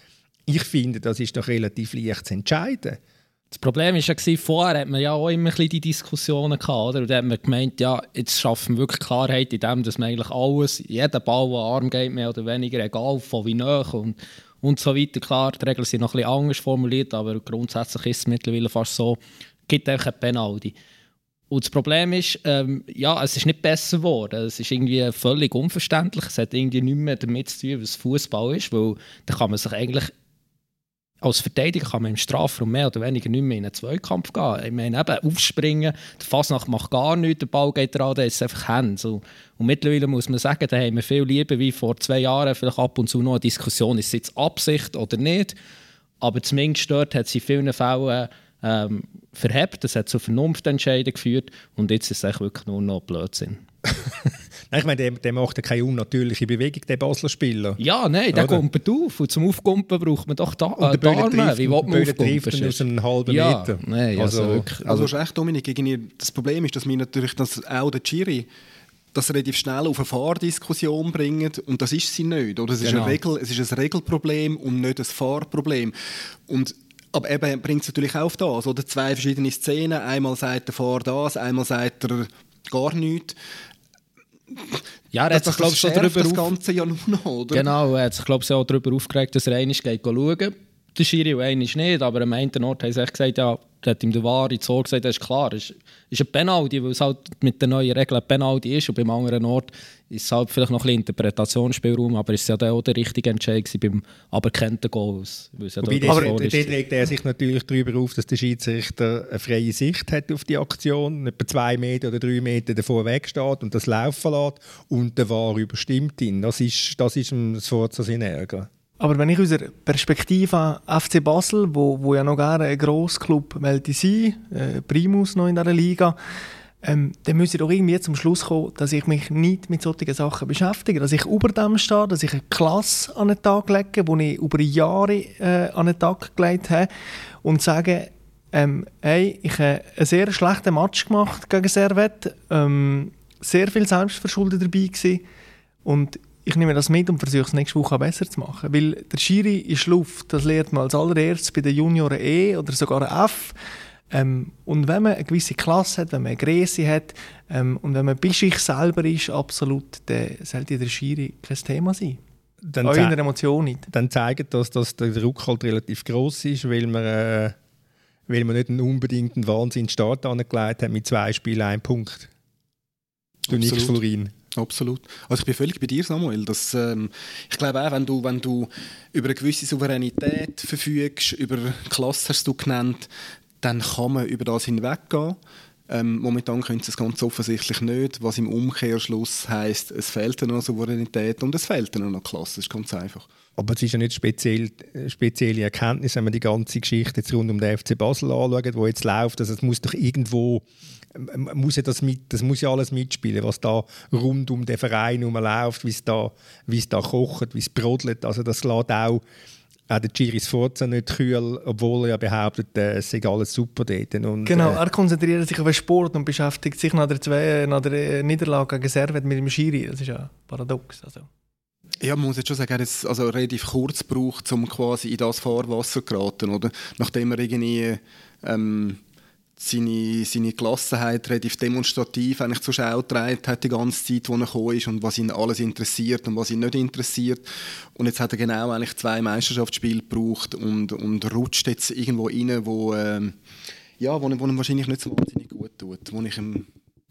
ich finde, das ist doch relativ leicht zu entscheiden. Das Problem war ja, vorher hat man ja auch immer ein die Diskussionen gehabt, oder? Und da hat man gemeint, ja, jetzt schaffen wir wirklich Klarheit in dem, dass man eigentlich alles, jeder Ball, der Arm geht, mehr oder weniger, egal von wie nah und, und so weiter. Klar, die Regeln sind noch ein bisschen anders formuliert, aber grundsätzlich ist es mittlerweile fast so, gibt einfach ein Penalty. Und das Problem ist, ähm, ja, es ist nicht besser geworden. Es ist irgendwie völlig unverständlich. Es hat irgendwie nichts mehr damit zu tun, was Fußball ist, weil da kann man sich eigentlich als Verteidiger kann man im Strafraum mehr oder weniger nicht mehr in einen Zweikampf gehen. Ich meine, eben aufspringen, der Fasnacht macht gar nichts, der Ball geht dran, dann ist einfach Hände. Und mittlerweile muss man sagen, da haben wir viel lieber wie vor zwei Jahren vielleicht ab und zu noch eine Diskussion, ist es jetzt Absicht oder nicht. Aber zumindest dort hat es in vielen Fällen ähm, verhebt. Das hat zu Vernunftentscheiden geführt und jetzt ist es wirklich nur noch Blödsinn. *laughs* nein, ich meine, der, der macht ja keine unnatürliche Bewegung, der Basler Spieler. Ja, nein, der kommt auf. Und zum Aufkumpen braucht man doch da, äh, die Arme. Wie will man aufkumpen? aus einem halben ja, Meter. Nein, also, also, wirklich, also, also recht, Dominik. Das Problem ist, dass wir natürlich das, auch der Chiri das relativ schnell auf eine Fahrdiskussion bringen und das ist sie nicht. Oder es, genau. ist, eine Regel, es ist ein Regelproblem und nicht ein Fahrproblem. Und aber eben bringt es natürlich auch auf das, oder zwei verschiedene Szenen. Einmal sagt der Fahrer das, einmal sagt er gar nichts. Ja, er hat sich, glaube ich, schon darüber das Ganze ja nur noch, oder? Genau, er hat sich, glaube ich, auch darüber aufgeregt, dass er einmal geht schauen der Schiri und einmal nicht, aber am einen Ort haben sie gesagt, ja, hat ihm der Wahre so gesagt, das ist klar, es ist, ein Penalty, weil es halt mit den neuen Regeln ein Penalty ist und beim anderen Ort ist es halt vielleicht noch ein bisschen Interpretationsspielraum, aber es war ja auch der richtige Entscheid beim aberkannten Goal. Ja Wobei, aber dort regt er sich natürlich darüber auf, dass der Schiedsrichter eine freie Sicht hat auf die Aktion, etwa zwei Meter oder drei Meter davor wegsteht und das laufen lässt und der War überstimmt ihn. Das ist, das ist ihm das Forza sein Ärger. Aber wenn ich aus der Perspektive FC Basel, wo, wo ja noch gerne ein Grossclub wollte sein, äh, Primus noch in dieser Liga, ähm, dann muss ich doch irgendwie zum Schluss kommen, dass ich mich nicht mit solchen Sachen beschäftige, dass ich über dem stehe, dass ich eine Klasse an den Tag lege, die ich über Jahre äh, an den Tag gelegt habe und sage, ähm, hey, ich habe einen sehr schlechten Match gemacht gegen Servet, ähm, sehr viel Selbstverschulden dabei gewesen und ich nehme das mit und versuche es nächste Woche besser zu machen. Weil der Schiri ist Luft, das lernt man als allererstes bei den Junioren E oder sogar F. Ähm, und wenn man eine gewisse Klasse hat, wenn man eine Größe hat ähm, und wenn man Bischich selber ist, absolut, dann sollte der Schiri kein Thema sein. Dann Eure Emotion nicht. Dann zeigt das, dass der Druck halt relativ groß ist, weil man, äh, weil man nicht einen unbedingten Wahnsinnsstart angelegt hat mit zwei Spielen, ein Punkt. Du nicht Florin. Absolut. Also ich bin völlig bei dir, Samuel. Dass, ähm, ich glaube auch, wenn du, wenn du über eine gewisse Souveränität verfügst, über Klasse hast du genannt, dann kann man über das hinweggehen. Ähm, momentan können sie es ganz offensichtlich nicht, was im Umkehrschluss heißt, es fehlt noch Souveränität und es fehlt noch Klasse. Das ist ganz einfach. Aber es ist ja nicht speziell, spezielle Erkenntnis, wenn man die ganze Geschichte jetzt rund um den FC Basel anschaut, wo jetzt läuft. Also es muss doch irgendwo, muss ja das, mit, das muss ja alles mitspielen, was da rund um den Verein läuft, wie es da, da kocht, wie es brodelt. Also das lässt auch auch der Giris Forza nicht kühl, obwohl er ja behauptet, äh, es sei alles super dort. Und, genau, äh, er konzentriert sich auf den Sport und beschäftigt sich nach der, zwei, nach der Niederlage gegen Servet mit dem Schiri. Das ist ja paradox. Also. Ja, man muss jetzt schon sagen, er hat also relativ kurz gebraucht, um quasi in das Fahrwasser zu geraten, oder? Nachdem er irgendwie ähm, seine, seine Gelassenheit relativ demonstrativ eigentlich zur Schau getragen hat die ganze Zeit, wo er gekommen ist und was ihn alles interessiert und was ihn nicht interessiert. Und jetzt hat er genau eigentlich zwei Meisterschaftsspiele gebraucht und, und rutscht jetzt irgendwo rein, wo, ähm, ja, wo, wo ihm wahrscheinlich nicht so wahnsinnig gut tut, wo ich ihm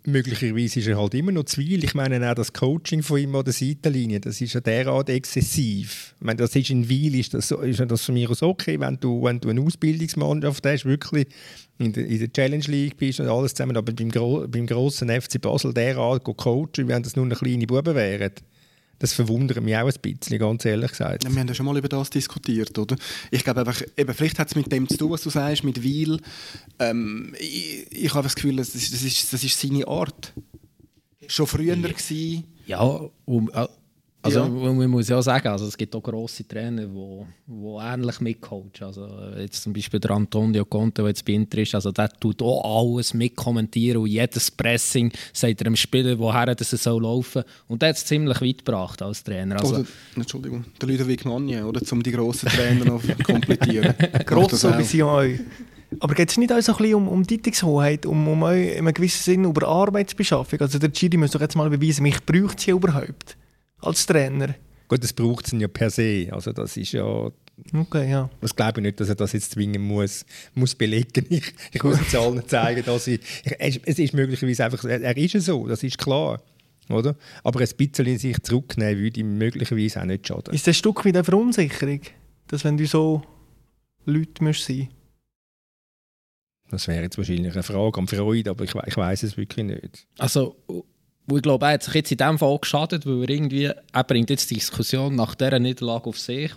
möglicherweise ist er halt immer noch zu viel. Ich meine auch das Coaching von ihm an der Seitenlinie, das ist ja derart exzessiv. Ich meine, das ist in Wiel ist das, ist das von mir aus okay, wenn du, wenn du eine Ausbildungsmannschaft hast, wirklich in der, in der Challenge League bist und alles zusammen, aber beim, beim grossen FC Basel derart coachen, wenn das nur eine kleine Buben wären das verwundert mich auch ein bisschen, ganz ehrlich gesagt. Ja, wir haben ja schon mal über das diskutiert, oder? Ich glaube einfach, eben, vielleicht hat es mit dem zu tun, was du sagst, mit Weil. Ähm, ich, ich habe das Gefühl, das ist, das, ist, das ist seine Art. Schon früher war. Ja, um, äh, also ja. man muss ja sagen, also es gibt auch grosse Trainer, die wo, wo ähnlich mitcoachen. Also jetzt zum Beispiel der Antonio Conte, der jetzt bei Inter ist, also der tut auch alles mitkommentieren und jedes Pressing sagt er dem Spieler, woher dass es soll laufen Und der hat es ziemlich weit gebracht als Trainer. Also, oder, Entschuldigung, der Ludovic Magne, oder, um die grossen Trainer noch zu *laughs* komplettieren. Grosse Vision aber geht es nicht auch so ein bisschen um, um Dietungshoheit, um, um in einem gewissen Sinn über Arbeitsbeschaffung? Also der Giri muss doch jetzt mal beweisen, mich braucht sie überhaupt als Trainer? Gut, das braucht es ja per se. Also das ist ja Okay, ja. Ich glaube nicht, dass er das jetzt zwingen muss, muss belegen. *laughs* Ich, ich muss jetzt allen zeigen, dass ich, ich, Es ist möglicherweise einfach, er, er ist so, das ist klar. Oder? Aber ein bisschen in sich zurücknehmen würde ihm möglicherweise auch nicht schaden. Ist das ein Stück wie eine Verunsicherung, dass wenn du so Leute musst sein Das wäre jetzt wahrscheinlich eine Frage an Freud, aber ich, ich weiß es wirklich nicht. Also wo ich glaube, er hat sich jetzt in diesem Fall geschadet, weil er irgendwie, er bringt jetzt die Diskussion nach dieser Niederlage auf sich.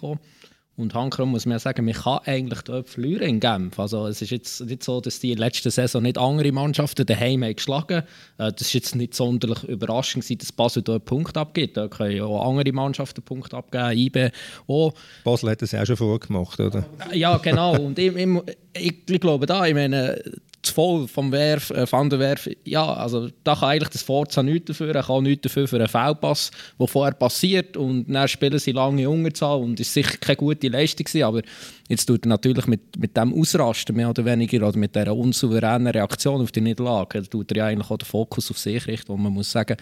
Und Hankram muss man ja sagen, man kann eigentlich dort verlieren in Genf. Also es ist jetzt nicht so, dass die in der letzten Saison nicht andere Mannschaften daheim haben geschlagen haben. Äh, das ist jetzt nicht sonderlich überraschend gewesen, dass Basel dort Punkte abgibt. Da können ja auch andere Mannschaften Punkte abgeben, IB auch. Basel hat das auch schon vorgemacht, oder? Ja, genau. Und ich, ich, ich, ich glaube da, ich meine, zu voll vom Werf, äh, Van der Werf, ja, also da kann eigentlich das Forza nichts dafür, er kann nichts dafür für einen Fehlpass, der vorher passiert und dann spielen sie lange Unterzahl und ist sicher keine gute Leistung gewesen, aber jetzt tut er natürlich mit, mit dem Ausrasten mehr oder weniger oder mit dieser unsouveränen Reaktion auf die Niederlage, tut er ja eigentlich auch den Fokus auf sich richten, wo man muss sagen,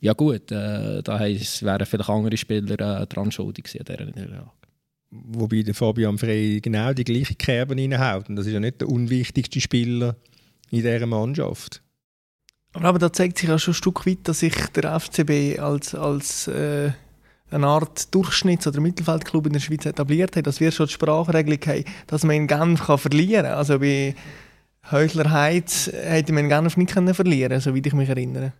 ja gut, äh, da wären vielleicht andere Spieler äh, dran schuldig gewesen an dieser Niederlage. Wobei der Fabian Frey genau die gleiche Kerbe reinhaut. Und das ist ja nicht der unwichtigste Spieler in dieser Mannschaft. Aber da zeigt sich ja schon ein Stück weit, dass sich der FCB als, als äh, eine Art Durchschnitts- oder Mittelfeldklub in der Schweiz etabliert hat, dass wir schon die Sprachregelung haben, dass man in Genf kann verlieren kann. Also bei Häusler Heiz hätte man in Genf nicht können verlieren soweit ich mich erinnere.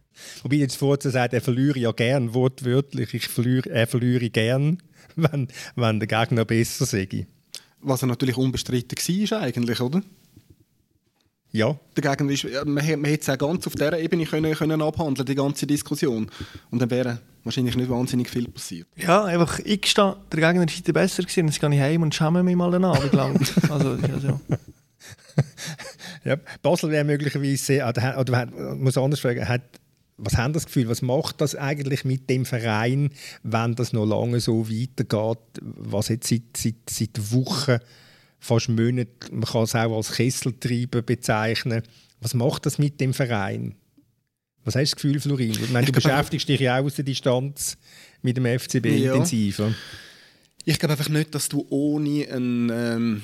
Wobei jetzt vorher sagt, er verliere ja gern, wortwörtlich, ich verliere, er verliere gern. *laughs* wenn, wenn der Gegner besser sei. Was er natürlich unbestritten war eigentlich, oder? Ja. Der Gegner ist, man, man hätte es auch ganz auf dieser Ebene können, können abhandeln die ganze Diskussion. Und dann wäre wahrscheinlich nicht wahnsinnig viel passiert. Ja, einfach ich stehe, der Gegner ist besser gewesen, jetzt gehe ich heim und schäme mich mal einen Abend lang. *laughs* also, also. ja, Basel wäre möglicherweise, oder, oder muss anders fragen, hat was haben das Gefühl, was macht das eigentlich mit dem Verein, wenn das noch lange so weitergeht, was jetzt seit, seit, seit Wochen, fast Monaten, man kann es auch als Kesseltreiben bezeichnen, was macht das mit dem Verein? Was hast du das Gefühl, Florin? Ich meine, du beschäftigst dich ja auch aus der Distanz mit dem FCB ja. intensiver. Ich glaube einfach nicht, dass du ohne einen, ähm,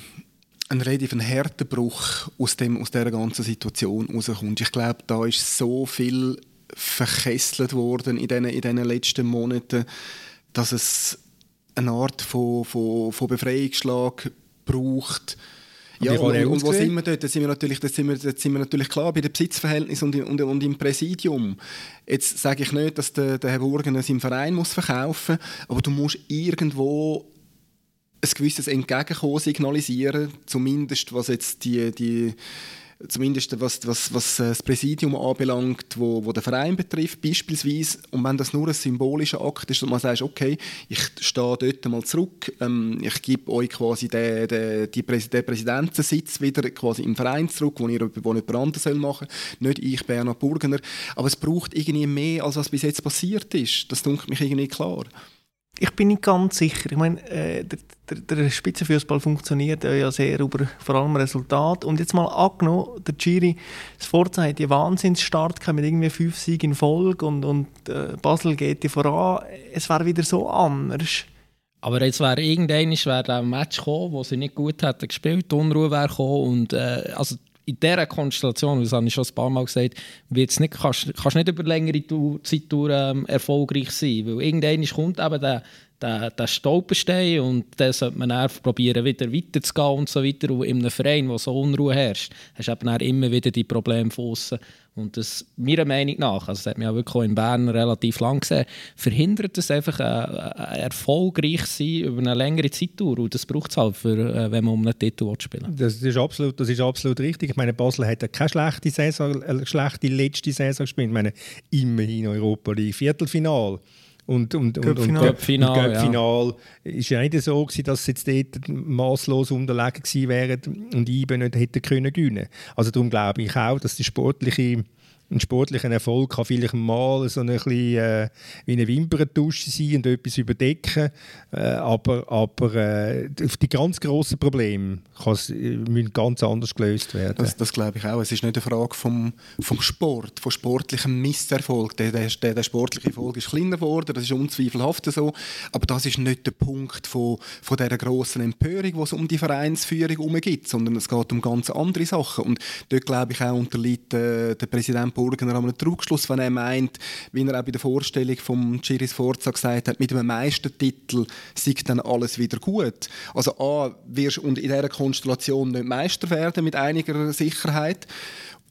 einen relativen Härtebruch aus, dem, aus dieser ganzen Situation rauskommst. Ich glaube, da ist so viel verkesselt worden in diesen, in diesen letzten Monaten, dass es eine Art von, von, von Befreiungsschlag braucht. Ja, und, und, wo sind wir dort? Da sind wir natürlich, da sind wir, da sind wir natürlich klar bei den Besitzverhältnissen und, und, und im Präsidium. Jetzt sage ich nicht, dass der, der Herr Burgener seinen Verein muss verkaufen muss, aber du musst irgendwo ein gewisses Entgegenkommen signalisieren, zumindest was jetzt die, die zumindest was, was, was das Präsidium anbelangt, wo, wo der Verein betrifft beispielsweise. Und wenn das nur ein symbolischer Akt ist, dass man sagt, okay, ich stehe dort mal zurück, ähm, ich gebe euch quasi den, den, Präs den Präsidentensitz wieder quasi im Verein zurück, wo, ihr, wo jemand anderes soll machen soll, nicht ich, Bernhard Burgener. Aber es braucht irgendwie mehr, als was bis jetzt passiert ist. Das dunkelt mich irgendwie klar ich bin nicht ganz sicher. Ich meine, äh, der, der, Spitzenfußball funktioniert ja sehr über vor allem Resultat. Und jetzt mal angenommen, der Giri Sforza hat einen Wahnsinnsstart mit irgendwie fünf Siegen in Folge und, und äh, Basel geht ja voran. Es wäre wieder so anders. Aber jetzt wäre irgendein wär ein Match gekommen, wo sie nicht gut hätten gespielt, die Unruhe wäre gekommen und äh, also in dieser Konstellation, das habe ich schon ein paar Mal gesagt, wird's nicht, kannst du nicht über längere Zeit ähm, erfolgreich sein. Weil irgendwann kommt eben der, der, der Stolperstein und dann sollte man dann probieren, wieder weiterzugehen und so weiter. Und in einem Verein, wo so Unruhe herrscht, hast du eben immer wieder die Probleme von. Und das, meiner Meinung nach, also das hat man ja wirklich auch in Bern relativ lang gesehen, verhindert es einfach ein, ein erfolgreich sein über eine längere Zeitdauer. Und das braucht es halt, für, äh, wenn man um einen Titel spielen das ist absolut, Das ist absolut richtig. Ich meine, Basel hat ja keine schlechte Saison, schlechte letzte Saison gespielt. Ich meine, immerhin Europa League Viertelfinal. Und, und, und, und Göppfinal ja. ist ja nicht so gewesen, dass sie jetzt dort maßlos unterlegen gewesen wären und IBE nicht hätten können gewinnen. Also darum glaube ich auch, dass die sportliche ein sportlicher Erfolg kann vielleicht mal so ein bisschen äh, wie eine Wimperntusche sein und etwas überdecken, äh, aber, aber äh, die ganz grossen Probleme äh, müssen ganz anders gelöst werden. Das, das glaube ich auch. Es ist nicht eine Frage vom, vom Sport, von sportlichem Misserfolg. Der, der, der, sportliche Erfolg ist kleiner geworden, das ist unzweifelhaft so, aber das ist nicht der Punkt von, von dieser grossen Empörung, die es um die Vereinsführung geht, sondern es geht um ganz andere Sachen und dort glaube ich auch unterliegt äh, der Präsident Burgener an einem Trugschluss, wenn er meint, wie er auch bei der Vorstellung von Giris Forza gesagt hat, mit einem Meistertitel sei dann alles wieder gut. Also A, wirst und in dieser Konstellation nicht Meister werden mit einiger Sicherheit.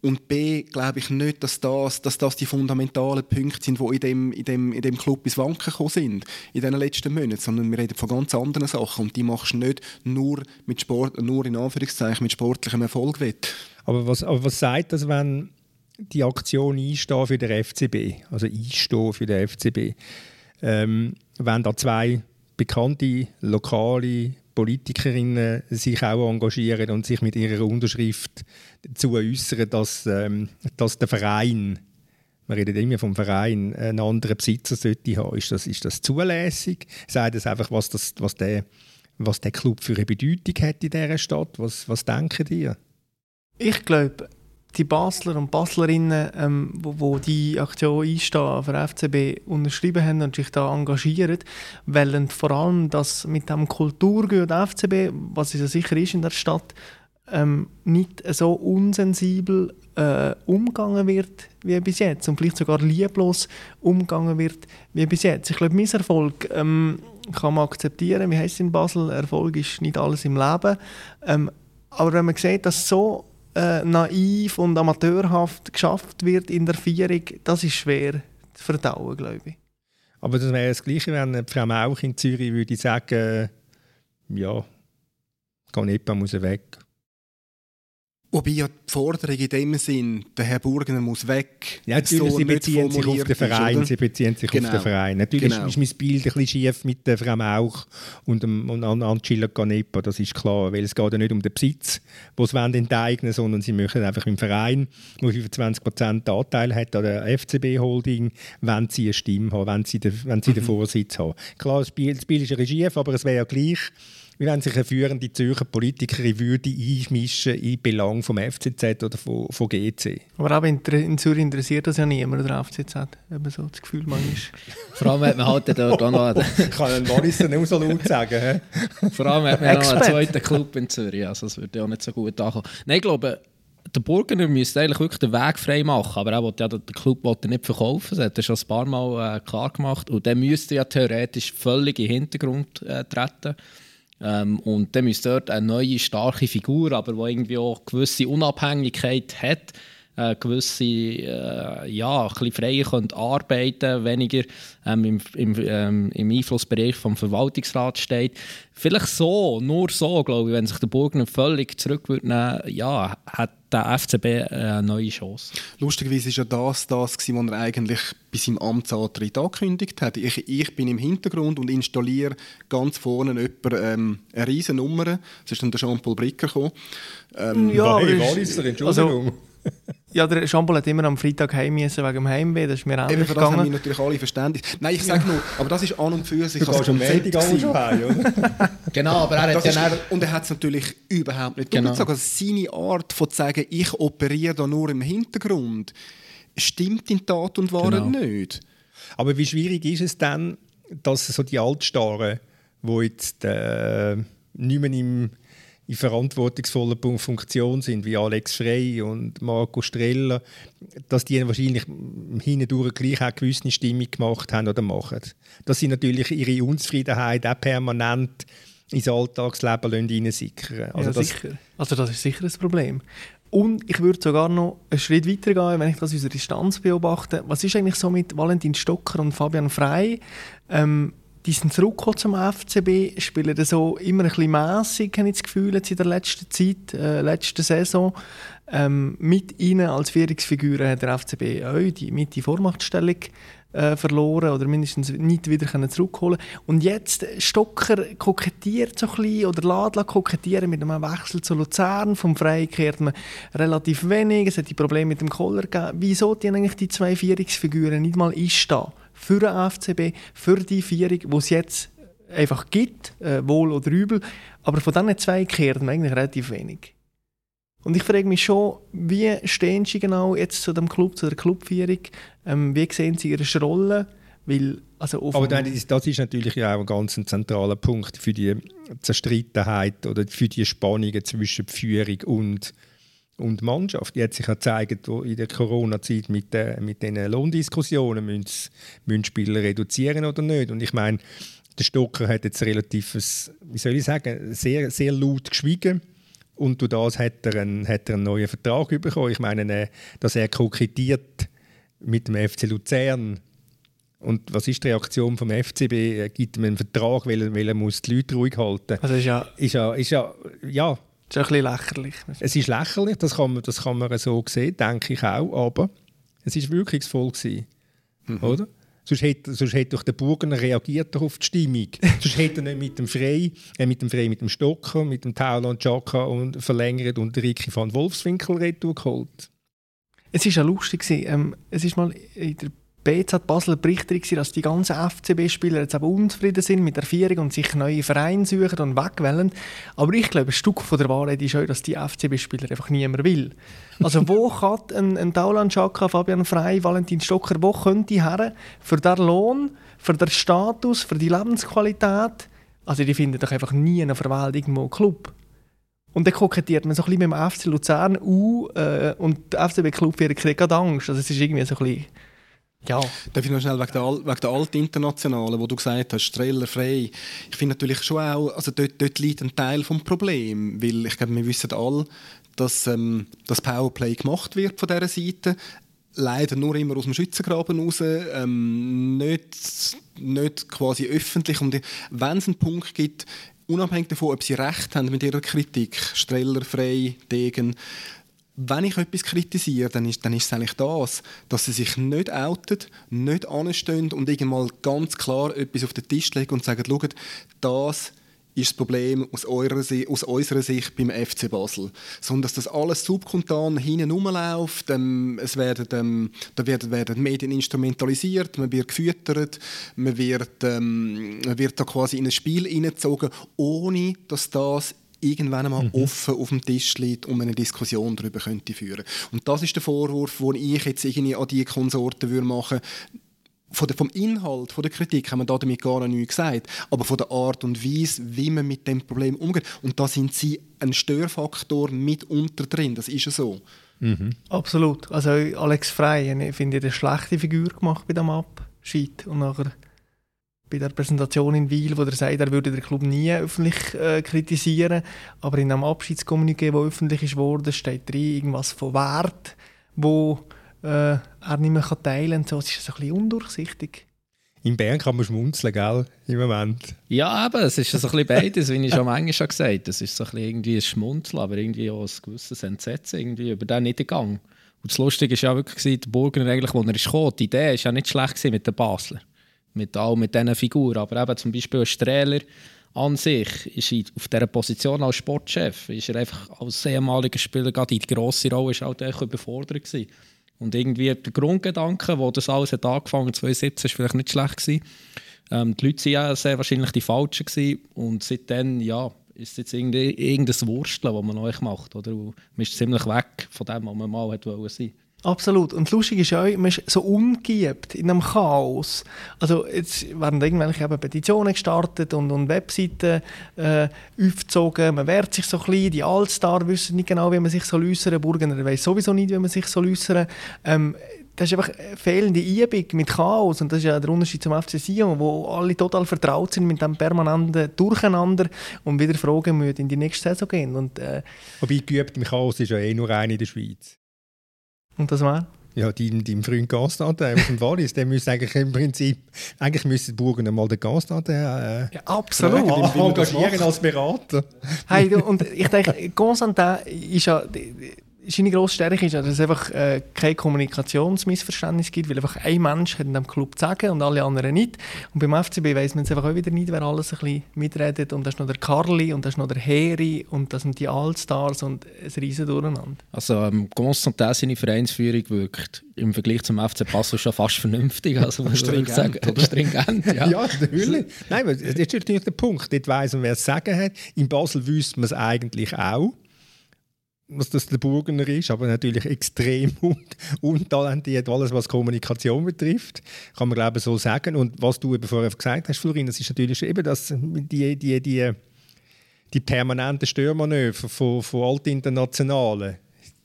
Und B, glaube ich nicht, dass das, dass das die fundamentalen Punkte sind, die in dem, in dem, in dem Club ins Wanken gekommen sind, in den letzten Monaten, sondern wir reden von ganz anderen Sachen und die machst du nicht nur, mit Sport, nur in Anführungszeichen mit sportlichem Erfolg. Aber was, aber was sagt das, wenn die Aktion einstehen für den FCB, also einstehen für den FCB. Ähm, wenn da zwei bekannte lokale Politikerinnen sich auch engagieren und sich mit ihrer Unterschrift dazu äußern, dass, ähm, dass der Verein, man redet immer vom Verein, einen anderen Besitzer sollte haben. Ist das, ist das zulässig? Sagt das einfach, was, das, was, der, was der Club für eine Bedeutung hat in dieser Stadt? Was, was denken die? Ich glaube, die Basler und Baslerinnen, ähm, wo, wo, die Aktion einstehen für FCB unterschrieben haben und sich da engagieren, wollen vor allem, dass mit dem Kulturgut FCB, was es ja sicher ist in der Stadt, ähm, nicht so unsensibel äh, umgegangen wird wie bis jetzt und vielleicht sogar lieblos umgegangen wird wie bis jetzt. Ich glaube, mein Erfolg ähm, kann man akzeptieren. Wie heißt es in Basel? Erfolg ist nicht alles im Leben. Ähm, aber wenn man sieht, dass so äh, naiv und amateurhaft geschafft wird in der Vierung, das ist schwer zu verdauen, glaube ich. Aber das wäre das Gleiche, wenn Frau Mauch in Zürich würde sagen, ja, Canepa muss weg. Wobei ja die Forderung in dem Sinn, der Herr Burgener muss weg. Ja, natürlich, so sie beziehen sich auf den Verein. Ist, sie beziehen sich genau. auf den Verein. Natürlich genau. ist mein Bild ein bisschen schief mit der Frau Mauch und, dem, und Angela Canepa, das ist klar. Weil es geht ja nicht um den Besitz, den sie enteignen sondern sie möchten einfach im Verein, der 25% Anteil hat an der FCB-Holding, wenn sie eine Stimme haben, wenn sie den, wenn sie mhm. den Vorsitz haben. Klar, das Bild, das Bild ist ein bisschen schief, aber es wäre ja gleich wie wenn sich eine führende Zürcher Politikerin würde einmischen in Belang vom FCZ oder von, von GC. Aber auch in, in Zürich interessiert das ja niemand, der FCZ. Eben so das Gefühl man ist. *laughs* Vor allem hat man halt dort auch noch... *laughs* Ich kann einen Morrison nicht so laut sagen. Vor allem hat man noch einen zweiten Club in Zürich, also das würde ja auch nicht so gut ankommen. Nein, ich glaube, der Burgener müsste eigentlich wirklich den Weg frei machen, aber er will ja den Club will nicht verkaufen, das hat er schon ein paar Mal äh, klar gemacht und der müsste ja theoretisch völlig in den Hintergrund äh, treten Ähm, und dann müsste dort eine neue, starke Figur, aber die irgendwie auch gewisse Unabhängigkeit hat, äh, gewisse, äh, ja, ein bisschen freier können arbeiten weniger ähm, im, im, ähm, im Einflussbereich vom Verwaltungsrat steht. Vielleicht so, nur so, glaube ich, wenn sich der Burgner völlig zurück würde nehmen, ja, hat der FCB eine neue Chance. Lustigerweise war ja das das, was er eigentlich bei seinem Amtsantritt angekündigt hat. Ich, ich bin im Hintergrund und installiere ganz vorne jemanden, ähm, eine riesen Nummer. Das ist dann der Jean-Paul Bricker gekommen. Ähm, ja, hey, Walliser, Entschuldigung. Also, ja, der Jean-Paul hat immer am Freitag heim müssen wegen dem Heimweh, das ist mir auch Eben, für das haben wir natürlich alle Verständnis. Nein, ich sage nur, aber das ist an und für sich... Du gehst am Montag schon heim, oder? *laughs* genau, aber er hat ja ist, Und er hat es natürlich überhaupt nicht genau. Also seine Art von zu sagen, ich operiere da nur im Hintergrund, stimmt in Tat und Wahrheit genau. nicht. Aber wie schwierig ist es dann, dass so die Altstarren, die jetzt äh, nicht mehr im in verantwortungsvoller Funktion sind, wie Alex Frey und Marco Streller, dass die wahrscheinlich hindurch gleich auch gewisse Stimmung gemacht haben oder machen. Dass sie natürlich ihre Unzufriedenheit auch permanent ins Alltagsleben reinsickern also ja, das, sicher. Also das ist sicher ein Problem. Und ich würde sogar noch einen Schritt weiter gehen, wenn ich das aus der Distanz beobachte. Was ist eigentlich so mit Valentin Stocker und Fabian Frey? Ähm, die sind zurückgekommen zum FCB, spielen so immer ein bisschen mässig, habe ich das Gefühl, jetzt in der letzten Zeit, äh, letzten Saison. Ähm, mit ihnen als Führungsfiguren hat der FCB auch die, mit die Vormachtstellung äh, verloren oder mindestens nicht wieder können zurückholen Und jetzt Stocker kokettiert so ein bisschen oder Ladla kokettieren mit einem Wechsel zu Luzern. Vom Freien kehrt man relativ wenig. Es hat die Probleme mit dem Koller gegeben. Wieso die eigentlich die zwei Führungsfiguren nicht mal einstehen? Für den FCB, für die Vierung, die es jetzt einfach gibt, äh, wohl oder übel. Aber von diesen zwei kehrt man eigentlich relativ wenig. Und ich frage mich schon, wie stehen Sie genau jetzt zu dem Club, zu der Clubführung? Ähm, wie sehen Sie Ihre Rolle? Weil, also Aber das ist natürlich auch ein ganz zentraler Punkt für die Zerstrittenheit oder für die Spannungen zwischen Führung und und die Mannschaft. Die hat sich ja gezeigt, wo in der Corona-Zeit mit, äh, mit den Lohndiskussionen müssen, müssen Spieler reduzieren oder nicht. Und ich meine, der Stocker hat jetzt relativ, wie soll ich sagen, sehr, sehr laut geschwiegen. Und durch das hat er, einen, hat er einen neuen Vertrag bekommen. Ich meine, äh, dass er kokettiert mit dem FC Luzern. Und was ist die Reaktion vom FCB? Er gibt ihm einen Vertrag, weil er, weil er muss die Leute ruhig halten muss. Also ist ja, ist ja, ist ja, ja das ist ein bisschen lächerlich. Es ist lächerlich, das kann man, das kann man so sehen, denke ich auch, aber es war wirkungsvoll. Gewesen, mhm. Oder? Sonst hätte, sonst hätte doch der Burgener reagiert auf die Stimmung. *laughs* sonst hätte er nicht mit dem Frey, äh, mit dem Frey, mit dem Stocker, mit dem Tauland Jacka und verlängert und Ricky van Wolfswinkel retour geholt. Es war ja lustig. Ähm, es ist mal in der BZ Basel berichtet, dass die ganzen FCB-Spieler jetzt aber unzufrieden sind mit der Vierung und sich neue Vereine suchen und wegwählen. Aber ich glaube, ein Stück von der Wahrheit ist auch, dass die FCB-Spieler einfach niemand will. Also wo *laughs* kann ein, ein Tauland Schaka, Fabian Frey, Valentin Stocker, wo können die her für den Lohn, für den Status, für die Lebensqualität? Also die finden doch einfach nie in der Welt irgendwo einen Club. Und dann kokettiert man so ein bisschen mit dem FC Luzern uh, äh, und der FCB-Club kriegt gerade Angst. Also es ist irgendwie so ein bisschen ja. Darf ich noch schnell wegen der, der Altinternationalen, wo du gesagt hast, Streller frei. Ich finde natürlich schon auch, also dort, dort liegt ein Teil des Problems, weil ich glaube, wir wissen alle, dass ähm, das Powerplay gemacht wird von dieser Seite. Leider nur immer aus dem Schützengraben raus, ähm, nicht, nicht quasi öffentlich. Und wenn es einen Punkt gibt, unabhängig davon, ob sie recht haben mit ihrer Kritik, Streller frei, Degen, wenn ich etwas kritisiere, dann ist, dann ist es eigentlich das, dass sie sich nicht outen, nicht anstehen und irgendwann ganz klar etwas auf den Tisch legen und sagen, schaut, das ist das Problem aus, eurer, aus unserer Sicht beim FC Basel. Sondern dass das alles subkontan hinten rumläuft, ähm, es werden, ähm, da werden, werden Medien instrumentalisiert, man wird gefüttert, man wird, ähm, man wird da quasi in ein Spiel hineingezogen, ohne dass das irgendwann einmal mhm. offen auf dem Tisch liegt und man eine Diskussion darüber könnte führen. Und das ist der Vorwurf, den ich jetzt irgendwie an die Konsorten würde machen von der, vom Inhalt von der Kritik haben wir da damit gar nichts gesagt, aber von der Art und Weise, wie man mit dem Problem umgeht. Und da sind sie ein Störfaktor mitunter drin, das ist ja so. Mhm. Absolut. Also Alex Frey, ich finde, eine schlechte Figur gemacht bei dem Abschied und nachher bei der Präsentation in Wiel, wo er sagt, er würde den Club nie öffentlich äh, kritisieren, aber in einem Abschiedskommuniqué, wo öffentlich ist worden, steht drin irgendwas von Wert, wo äh, er nicht mehr teilen kann. So, es ist so ein bisschen undurchsichtig. In Bern kann man schmunzeln, gell, im Moment. Ja, eben, es ist so ein bisschen beides, wie ich schon manchmal schon gesagt habe. Es ist so ein bisschen irgendwie ein Schmunzeln, aber irgendwie auch ein gewisses Entsetzen irgendwie über den Niedergang. Und das Lustige war ja wirklich, der Burger eigentlich, wo er ist gekommen, die Idee war ja nicht schlecht mit den Basler. Mit all mit diesen Figuren. Aber eben zum Beispiel ein Strehler an sich ist auf dieser Position als Sportchef ist er einfach als ehemaliger Spieler gerade in die grosse Rolle ist halt echt überfordert gewesen. Und irgendwie der Grundgedanke, wo das alles hat angefangen hat, 2017, war vielleicht nicht schlecht gewesen. Ähm, die Leute waren ja sehr wahrscheinlich die Falschen gewesen. und seitdem, ja, ist es jetzt irgendein Wursteln, das man euch macht, oder? man ist ziemlich weg von dem, was man mal sein wollte. Absolut. Und lustig ist ja, man ist so umgebt in einem Chaos. Also jetzt werden irgendwelche eben Petitionen gestartet und, und Webseiten äh, aufgezogen. Man wehrt sich so ein bisschen. Die Allstar wissen nicht genau, wie man sich so äußern Burgener weiß sowieso nicht, wie man sich so äußern ähm, das ist einfach fehlende Übung mit Chaos und das ist ja der Unterschied zum FC Sion, wo alle total vertraut sind mit dem permanenten Durcheinander und wieder fragen müssen, in die nächste Saison gehen. Und, äh, Wobei geübt im Chaos ist ja eh nur einer in der Schweiz. Und das war? Ja, dein, dein Freund Gastanteil aus dem Wallis, der müsste eigentlich im Prinzip, eigentlich müsste Burgen einmal den Gastanteil äh, ja, absolut. Fragen, engagieren als Berater. Hey, und ich denke, Constantin ist ja seine grosse Stärke ist dass es einfach äh, kein Kommunikationsmissverständnis gibt, weil einfach ein Mensch hat in dem Club zu sagen und alle anderen nicht. Und beim FCB weiß man es einfach auch wieder nicht, wer alles ein bisschen mitredet. Und das ist noch der Carli und das ist noch der Heri und das sind die Allstars und ein riesen Durcheinander. Also ähm, Constantin, seine Vereinsführung wirkt im Vergleich zum FC Passau schon fast vernünftig. Also, *laughs* stringent, sagen. Oder? Stringent, ja. *laughs* ja, natürlich. Nein, das ist natürlich der Punkt. Dort weiss man, wer es sagen hat. In Basel wüsste man es eigentlich auch was das der Burgener ist, aber natürlich extrem *laughs* untalentiert, alles was Kommunikation betrifft, kann man glaube ich so sagen. Und was du eben vorher gesagt hast, Florin, das ist natürlich eben das, die, die, die, die permanenten Störmanöver von, von Altinternationalen,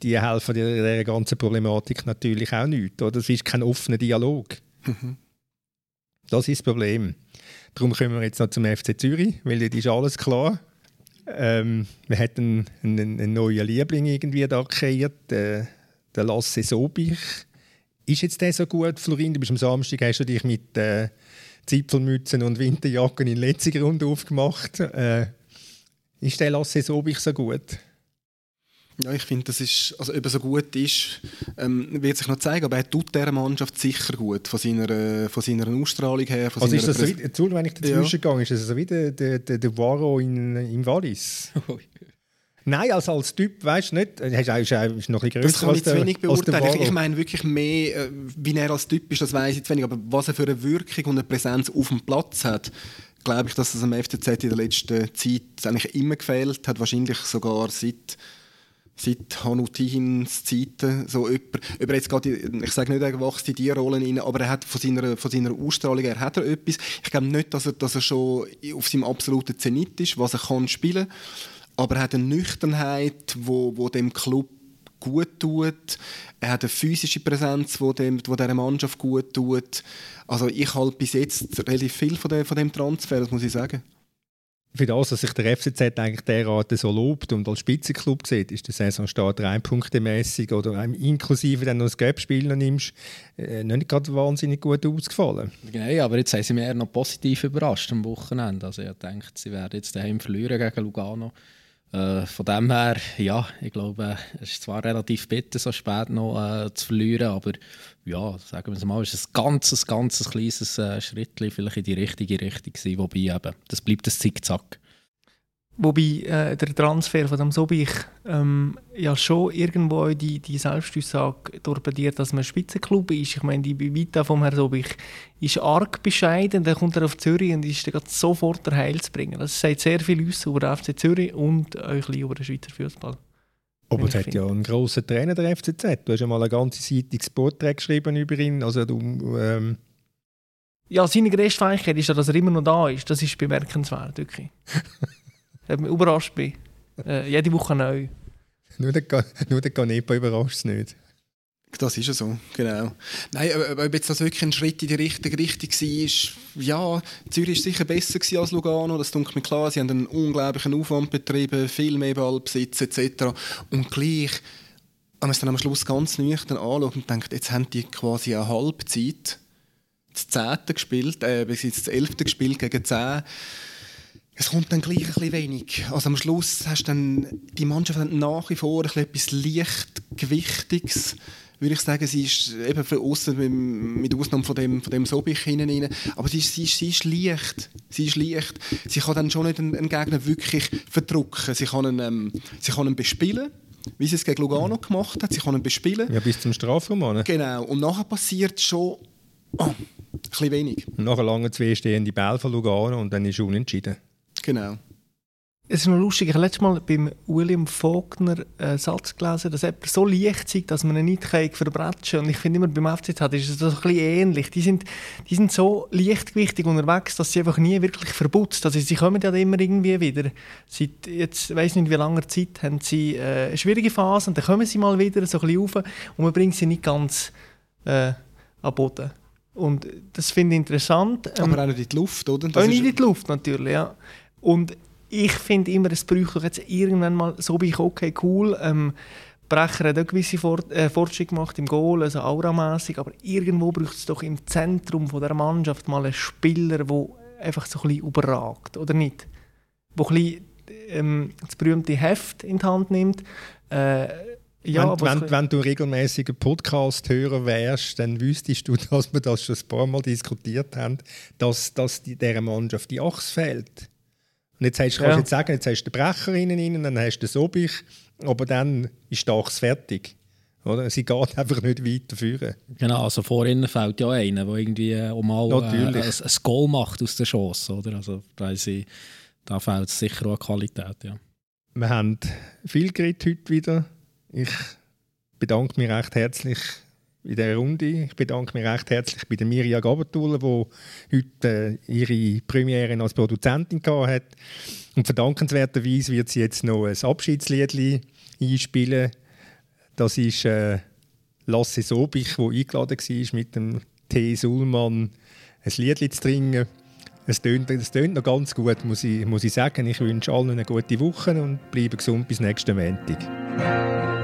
die helfen der, der ganzen Problematik natürlich auch nicht. Oder? Das ist kein offener Dialog. Mhm. Das ist das Problem. Darum kommen wir jetzt noch zum FC Zürich, weil dort ist alles klar. Ähm, wir hatten einen, einen, neuen Liebling irgendwie da kreiert, äh, der Lasse Sobich. Ist jetzt der so gut, Florin? Du bist am Samstag, hast du dich mit äh, Zipfelmützen und Winterjacken in letzter Runde aufgemacht. Äh, ist der Lasse Sobich so gut? Ja, ich finde, das ist, also ob er so gut ist, ähm, wird sich noch zeigen, aber er tut dieser Mannschaft sicher gut, von seiner, von seiner Ausstrahlung her. Von also ist das so wie, Entschuldigung, wenn ich dazwischen ja. gehe, ist das so wie der, der, der, der Varo in, in Wallis? Nein, als, als Typ, weißt du nicht, ist, ist, ist noch ein bisschen größer Das kann ich zu wenig beurteilen. Ich, ich meine wirklich mehr, äh, wie er als Typ ist, das weiß ich zu wenig, aber was er für eine Wirkung und eine Präsenz auf dem Platz hat, glaube ich, dass es am FCZ in der letzten Zeit eigentlich immer gefehlt hat, wahrscheinlich sogar seit seit Hanutins Zeiten so jemand, über jetzt geht, ich sage nicht, er wächst in diese Rollen rein, aber er hat von seiner, von seiner Ausstrahlung her hat er etwas. Ich glaube nicht, dass er, dass er schon auf seinem absoluten Zenit ist, was er kann spielen, aber er hat eine Nüchternheit, wo, wo dem Club gut tut. Er hat eine physische Präsenz, wo dem, wo dieser Mannschaft gut tut. Also ich halte bis jetzt relativ viel von dem, von dem Transfer, das muss ich sagen für das, dass sich der FCZ eigentlich derart so lobt und als Spitzenklub sieht, ist der Saisonstart rein punktemäßig oder inklusive, wenn du das Gap-Spiel noch nimmst, äh, nicht gerade wahnsinnig gut ausgefallen. Nein, aber jetzt haben sie mich eher noch positiv überrascht am Wochenende. Also ich dachte, sie werden jetzt daheim verlieren gegen Lugano. Äh, von dem her, ja, ich glaube, es ist zwar relativ bitter, so spät noch äh, zu verlieren, aber ja, sagen wir es mal, ist ein ganz, ganz kleines äh, Schritt vielleicht in die richtige Richtung gewesen, wobei eben, das bleibt ein Zickzack. Wobei äh, der Transfer von dem Sobich ähm, ja schon irgendwo die, die Selbstaussage torpediert, dass man ein Spitzenklub ist. Ich meine, die Vita vom Herrn Sobich ist arg bescheiden. Dann kommt er auf Zürich und ist dann sofort der Heil zu bringen. Das sagt sehr viel aus über den FC Zürich und auch über den Schweizer Fußball. Aber es hat ja einen grossen Trainer, der FCZ. Du hast ja mal eine ganze Seite Porträt geschrieben über ihn. Also du, ähm ja, seine größte Fähigkeit ist ja, dass er immer noch da ist. Das ist bemerkenswert, wirklich. *laughs* mich überrascht bin. Äh, jede Woche neu. nur der, *laughs* nur der Ganepa überrascht es nicht. Das ist ja so, genau. Nein, ob jetzt das wirklich ein Schritt in die richtige Richtung war, ja, Zürich war sicher besser als Lugano, das tut mir klar. Sie haben einen unglaublichen Aufwand betrieben, viel mehr Ballbesitz etc. Und gleich, wenn man es dann am Schluss ganz nüchtern anschaut und denkt, jetzt haben die quasi eine Halbzeit, das Zehnte gespielt, äh, bis jetzt das Elfte gespielt gegen zehn es kommt dann gleich ein bisschen wenig. Also am Schluss hast dann die Mannschaft nach wie vor etwas Leichtgewichtiges würde ich sagen, sie ist eben für außen mit Ausnahme von dem, von dem Sobich hinein, aber sie ist, sie, ist, sie ist leicht. Sie ist leicht. Sie kann dann schon nicht einen, einen Gegner wirklich verdrucken. Sie kann ihn, ähm, sie kann ihn bespielen wie sie es gegen Lugano gemacht hat. Sie kann ihn bespielen. Ja, bis zum Strafraum. Genau. Und nachher passiert schon oh, ein bisschen wenig. Und nachher lange zwei stehende Bälle von Lugano und dann ist es unentschieden. Genau. Es ist noch lustig, ich habe letztes Mal beim William Faulkner einen Satz gelesen, dass er so leicht ist, dass man ihn nicht verbrechen kann. Und ich finde immer, beim FCZ ist es so ein bisschen ähnlich. Die sind, die sind so leichtgewichtig unterwegs, dass sie einfach nie wirklich verbutzt. Also sie kommen ja immer irgendwie wieder. Seit jetzt, weiß nicht wie langer Zeit, haben sie äh, eine schwierige Phase und dann kommen sie mal wieder so ein bisschen rauf und man bringt sie nicht ganz äh, an Boden. Und das finde ich interessant. Aber ähm, auch nicht in die Luft, oder? Das auch nicht in die Luft, natürlich, ja. Und ich finde immer, es bräuchte jetzt irgendwann mal, so bin ich okay, cool, ähm, Brecher hat auch gewisse Fort äh, Fortschritte gemacht im Goal, also auramässig, aber irgendwo braucht es doch im Zentrum von der Mannschaft mal einen Spieler, der einfach so ein bisschen überragt, oder nicht? Der ein bisschen, ähm, das berühmte Heft in die Hand nimmt. Äh, ja, wenn, wenn, wenn, du regelmäßiger Podcast-Hörer wärst, dann wüsstest du, *laughs* dass wir das schon ein paar Mal diskutiert haben, dass, dass dieser Mannschaft die Achse fehlt. Und jetzt hast, kannst du jetzt sagen, jetzt hast du den Brecher innen, dann hast du den Sobich, aber dann ist Achse fertig. Oder? Sie geht einfach nicht weiter führen. Genau, also vorhin fällt ja einer, der irgendwie äh, um mal äh, ein, ein Goal macht aus der Chance. Oder? Also, sie, da fehlt es sicher auch Qualität. Ja. Wir haben viel geredet heute wieder. Ich bedanke mich recht herzlich in dieser Runde. Ich bedanke mich recht herzlich bei der Mirja Gabertuller, die heute äh, ihre Premiere als Produzentin hat. Und verdankenswerterweise wird sie jetzt noch ein Abschiedslied einspielen. Das ist äh, Lasse Sobich, der eingeladen war, mit dem T. Sulman ein Lied zu trinken. Es tönt, es tönt noch ganz gut, muss ich, muss ich sagen. Ich wünsche allen eine gute Woche und bleibe gesund bis nächsten Montag.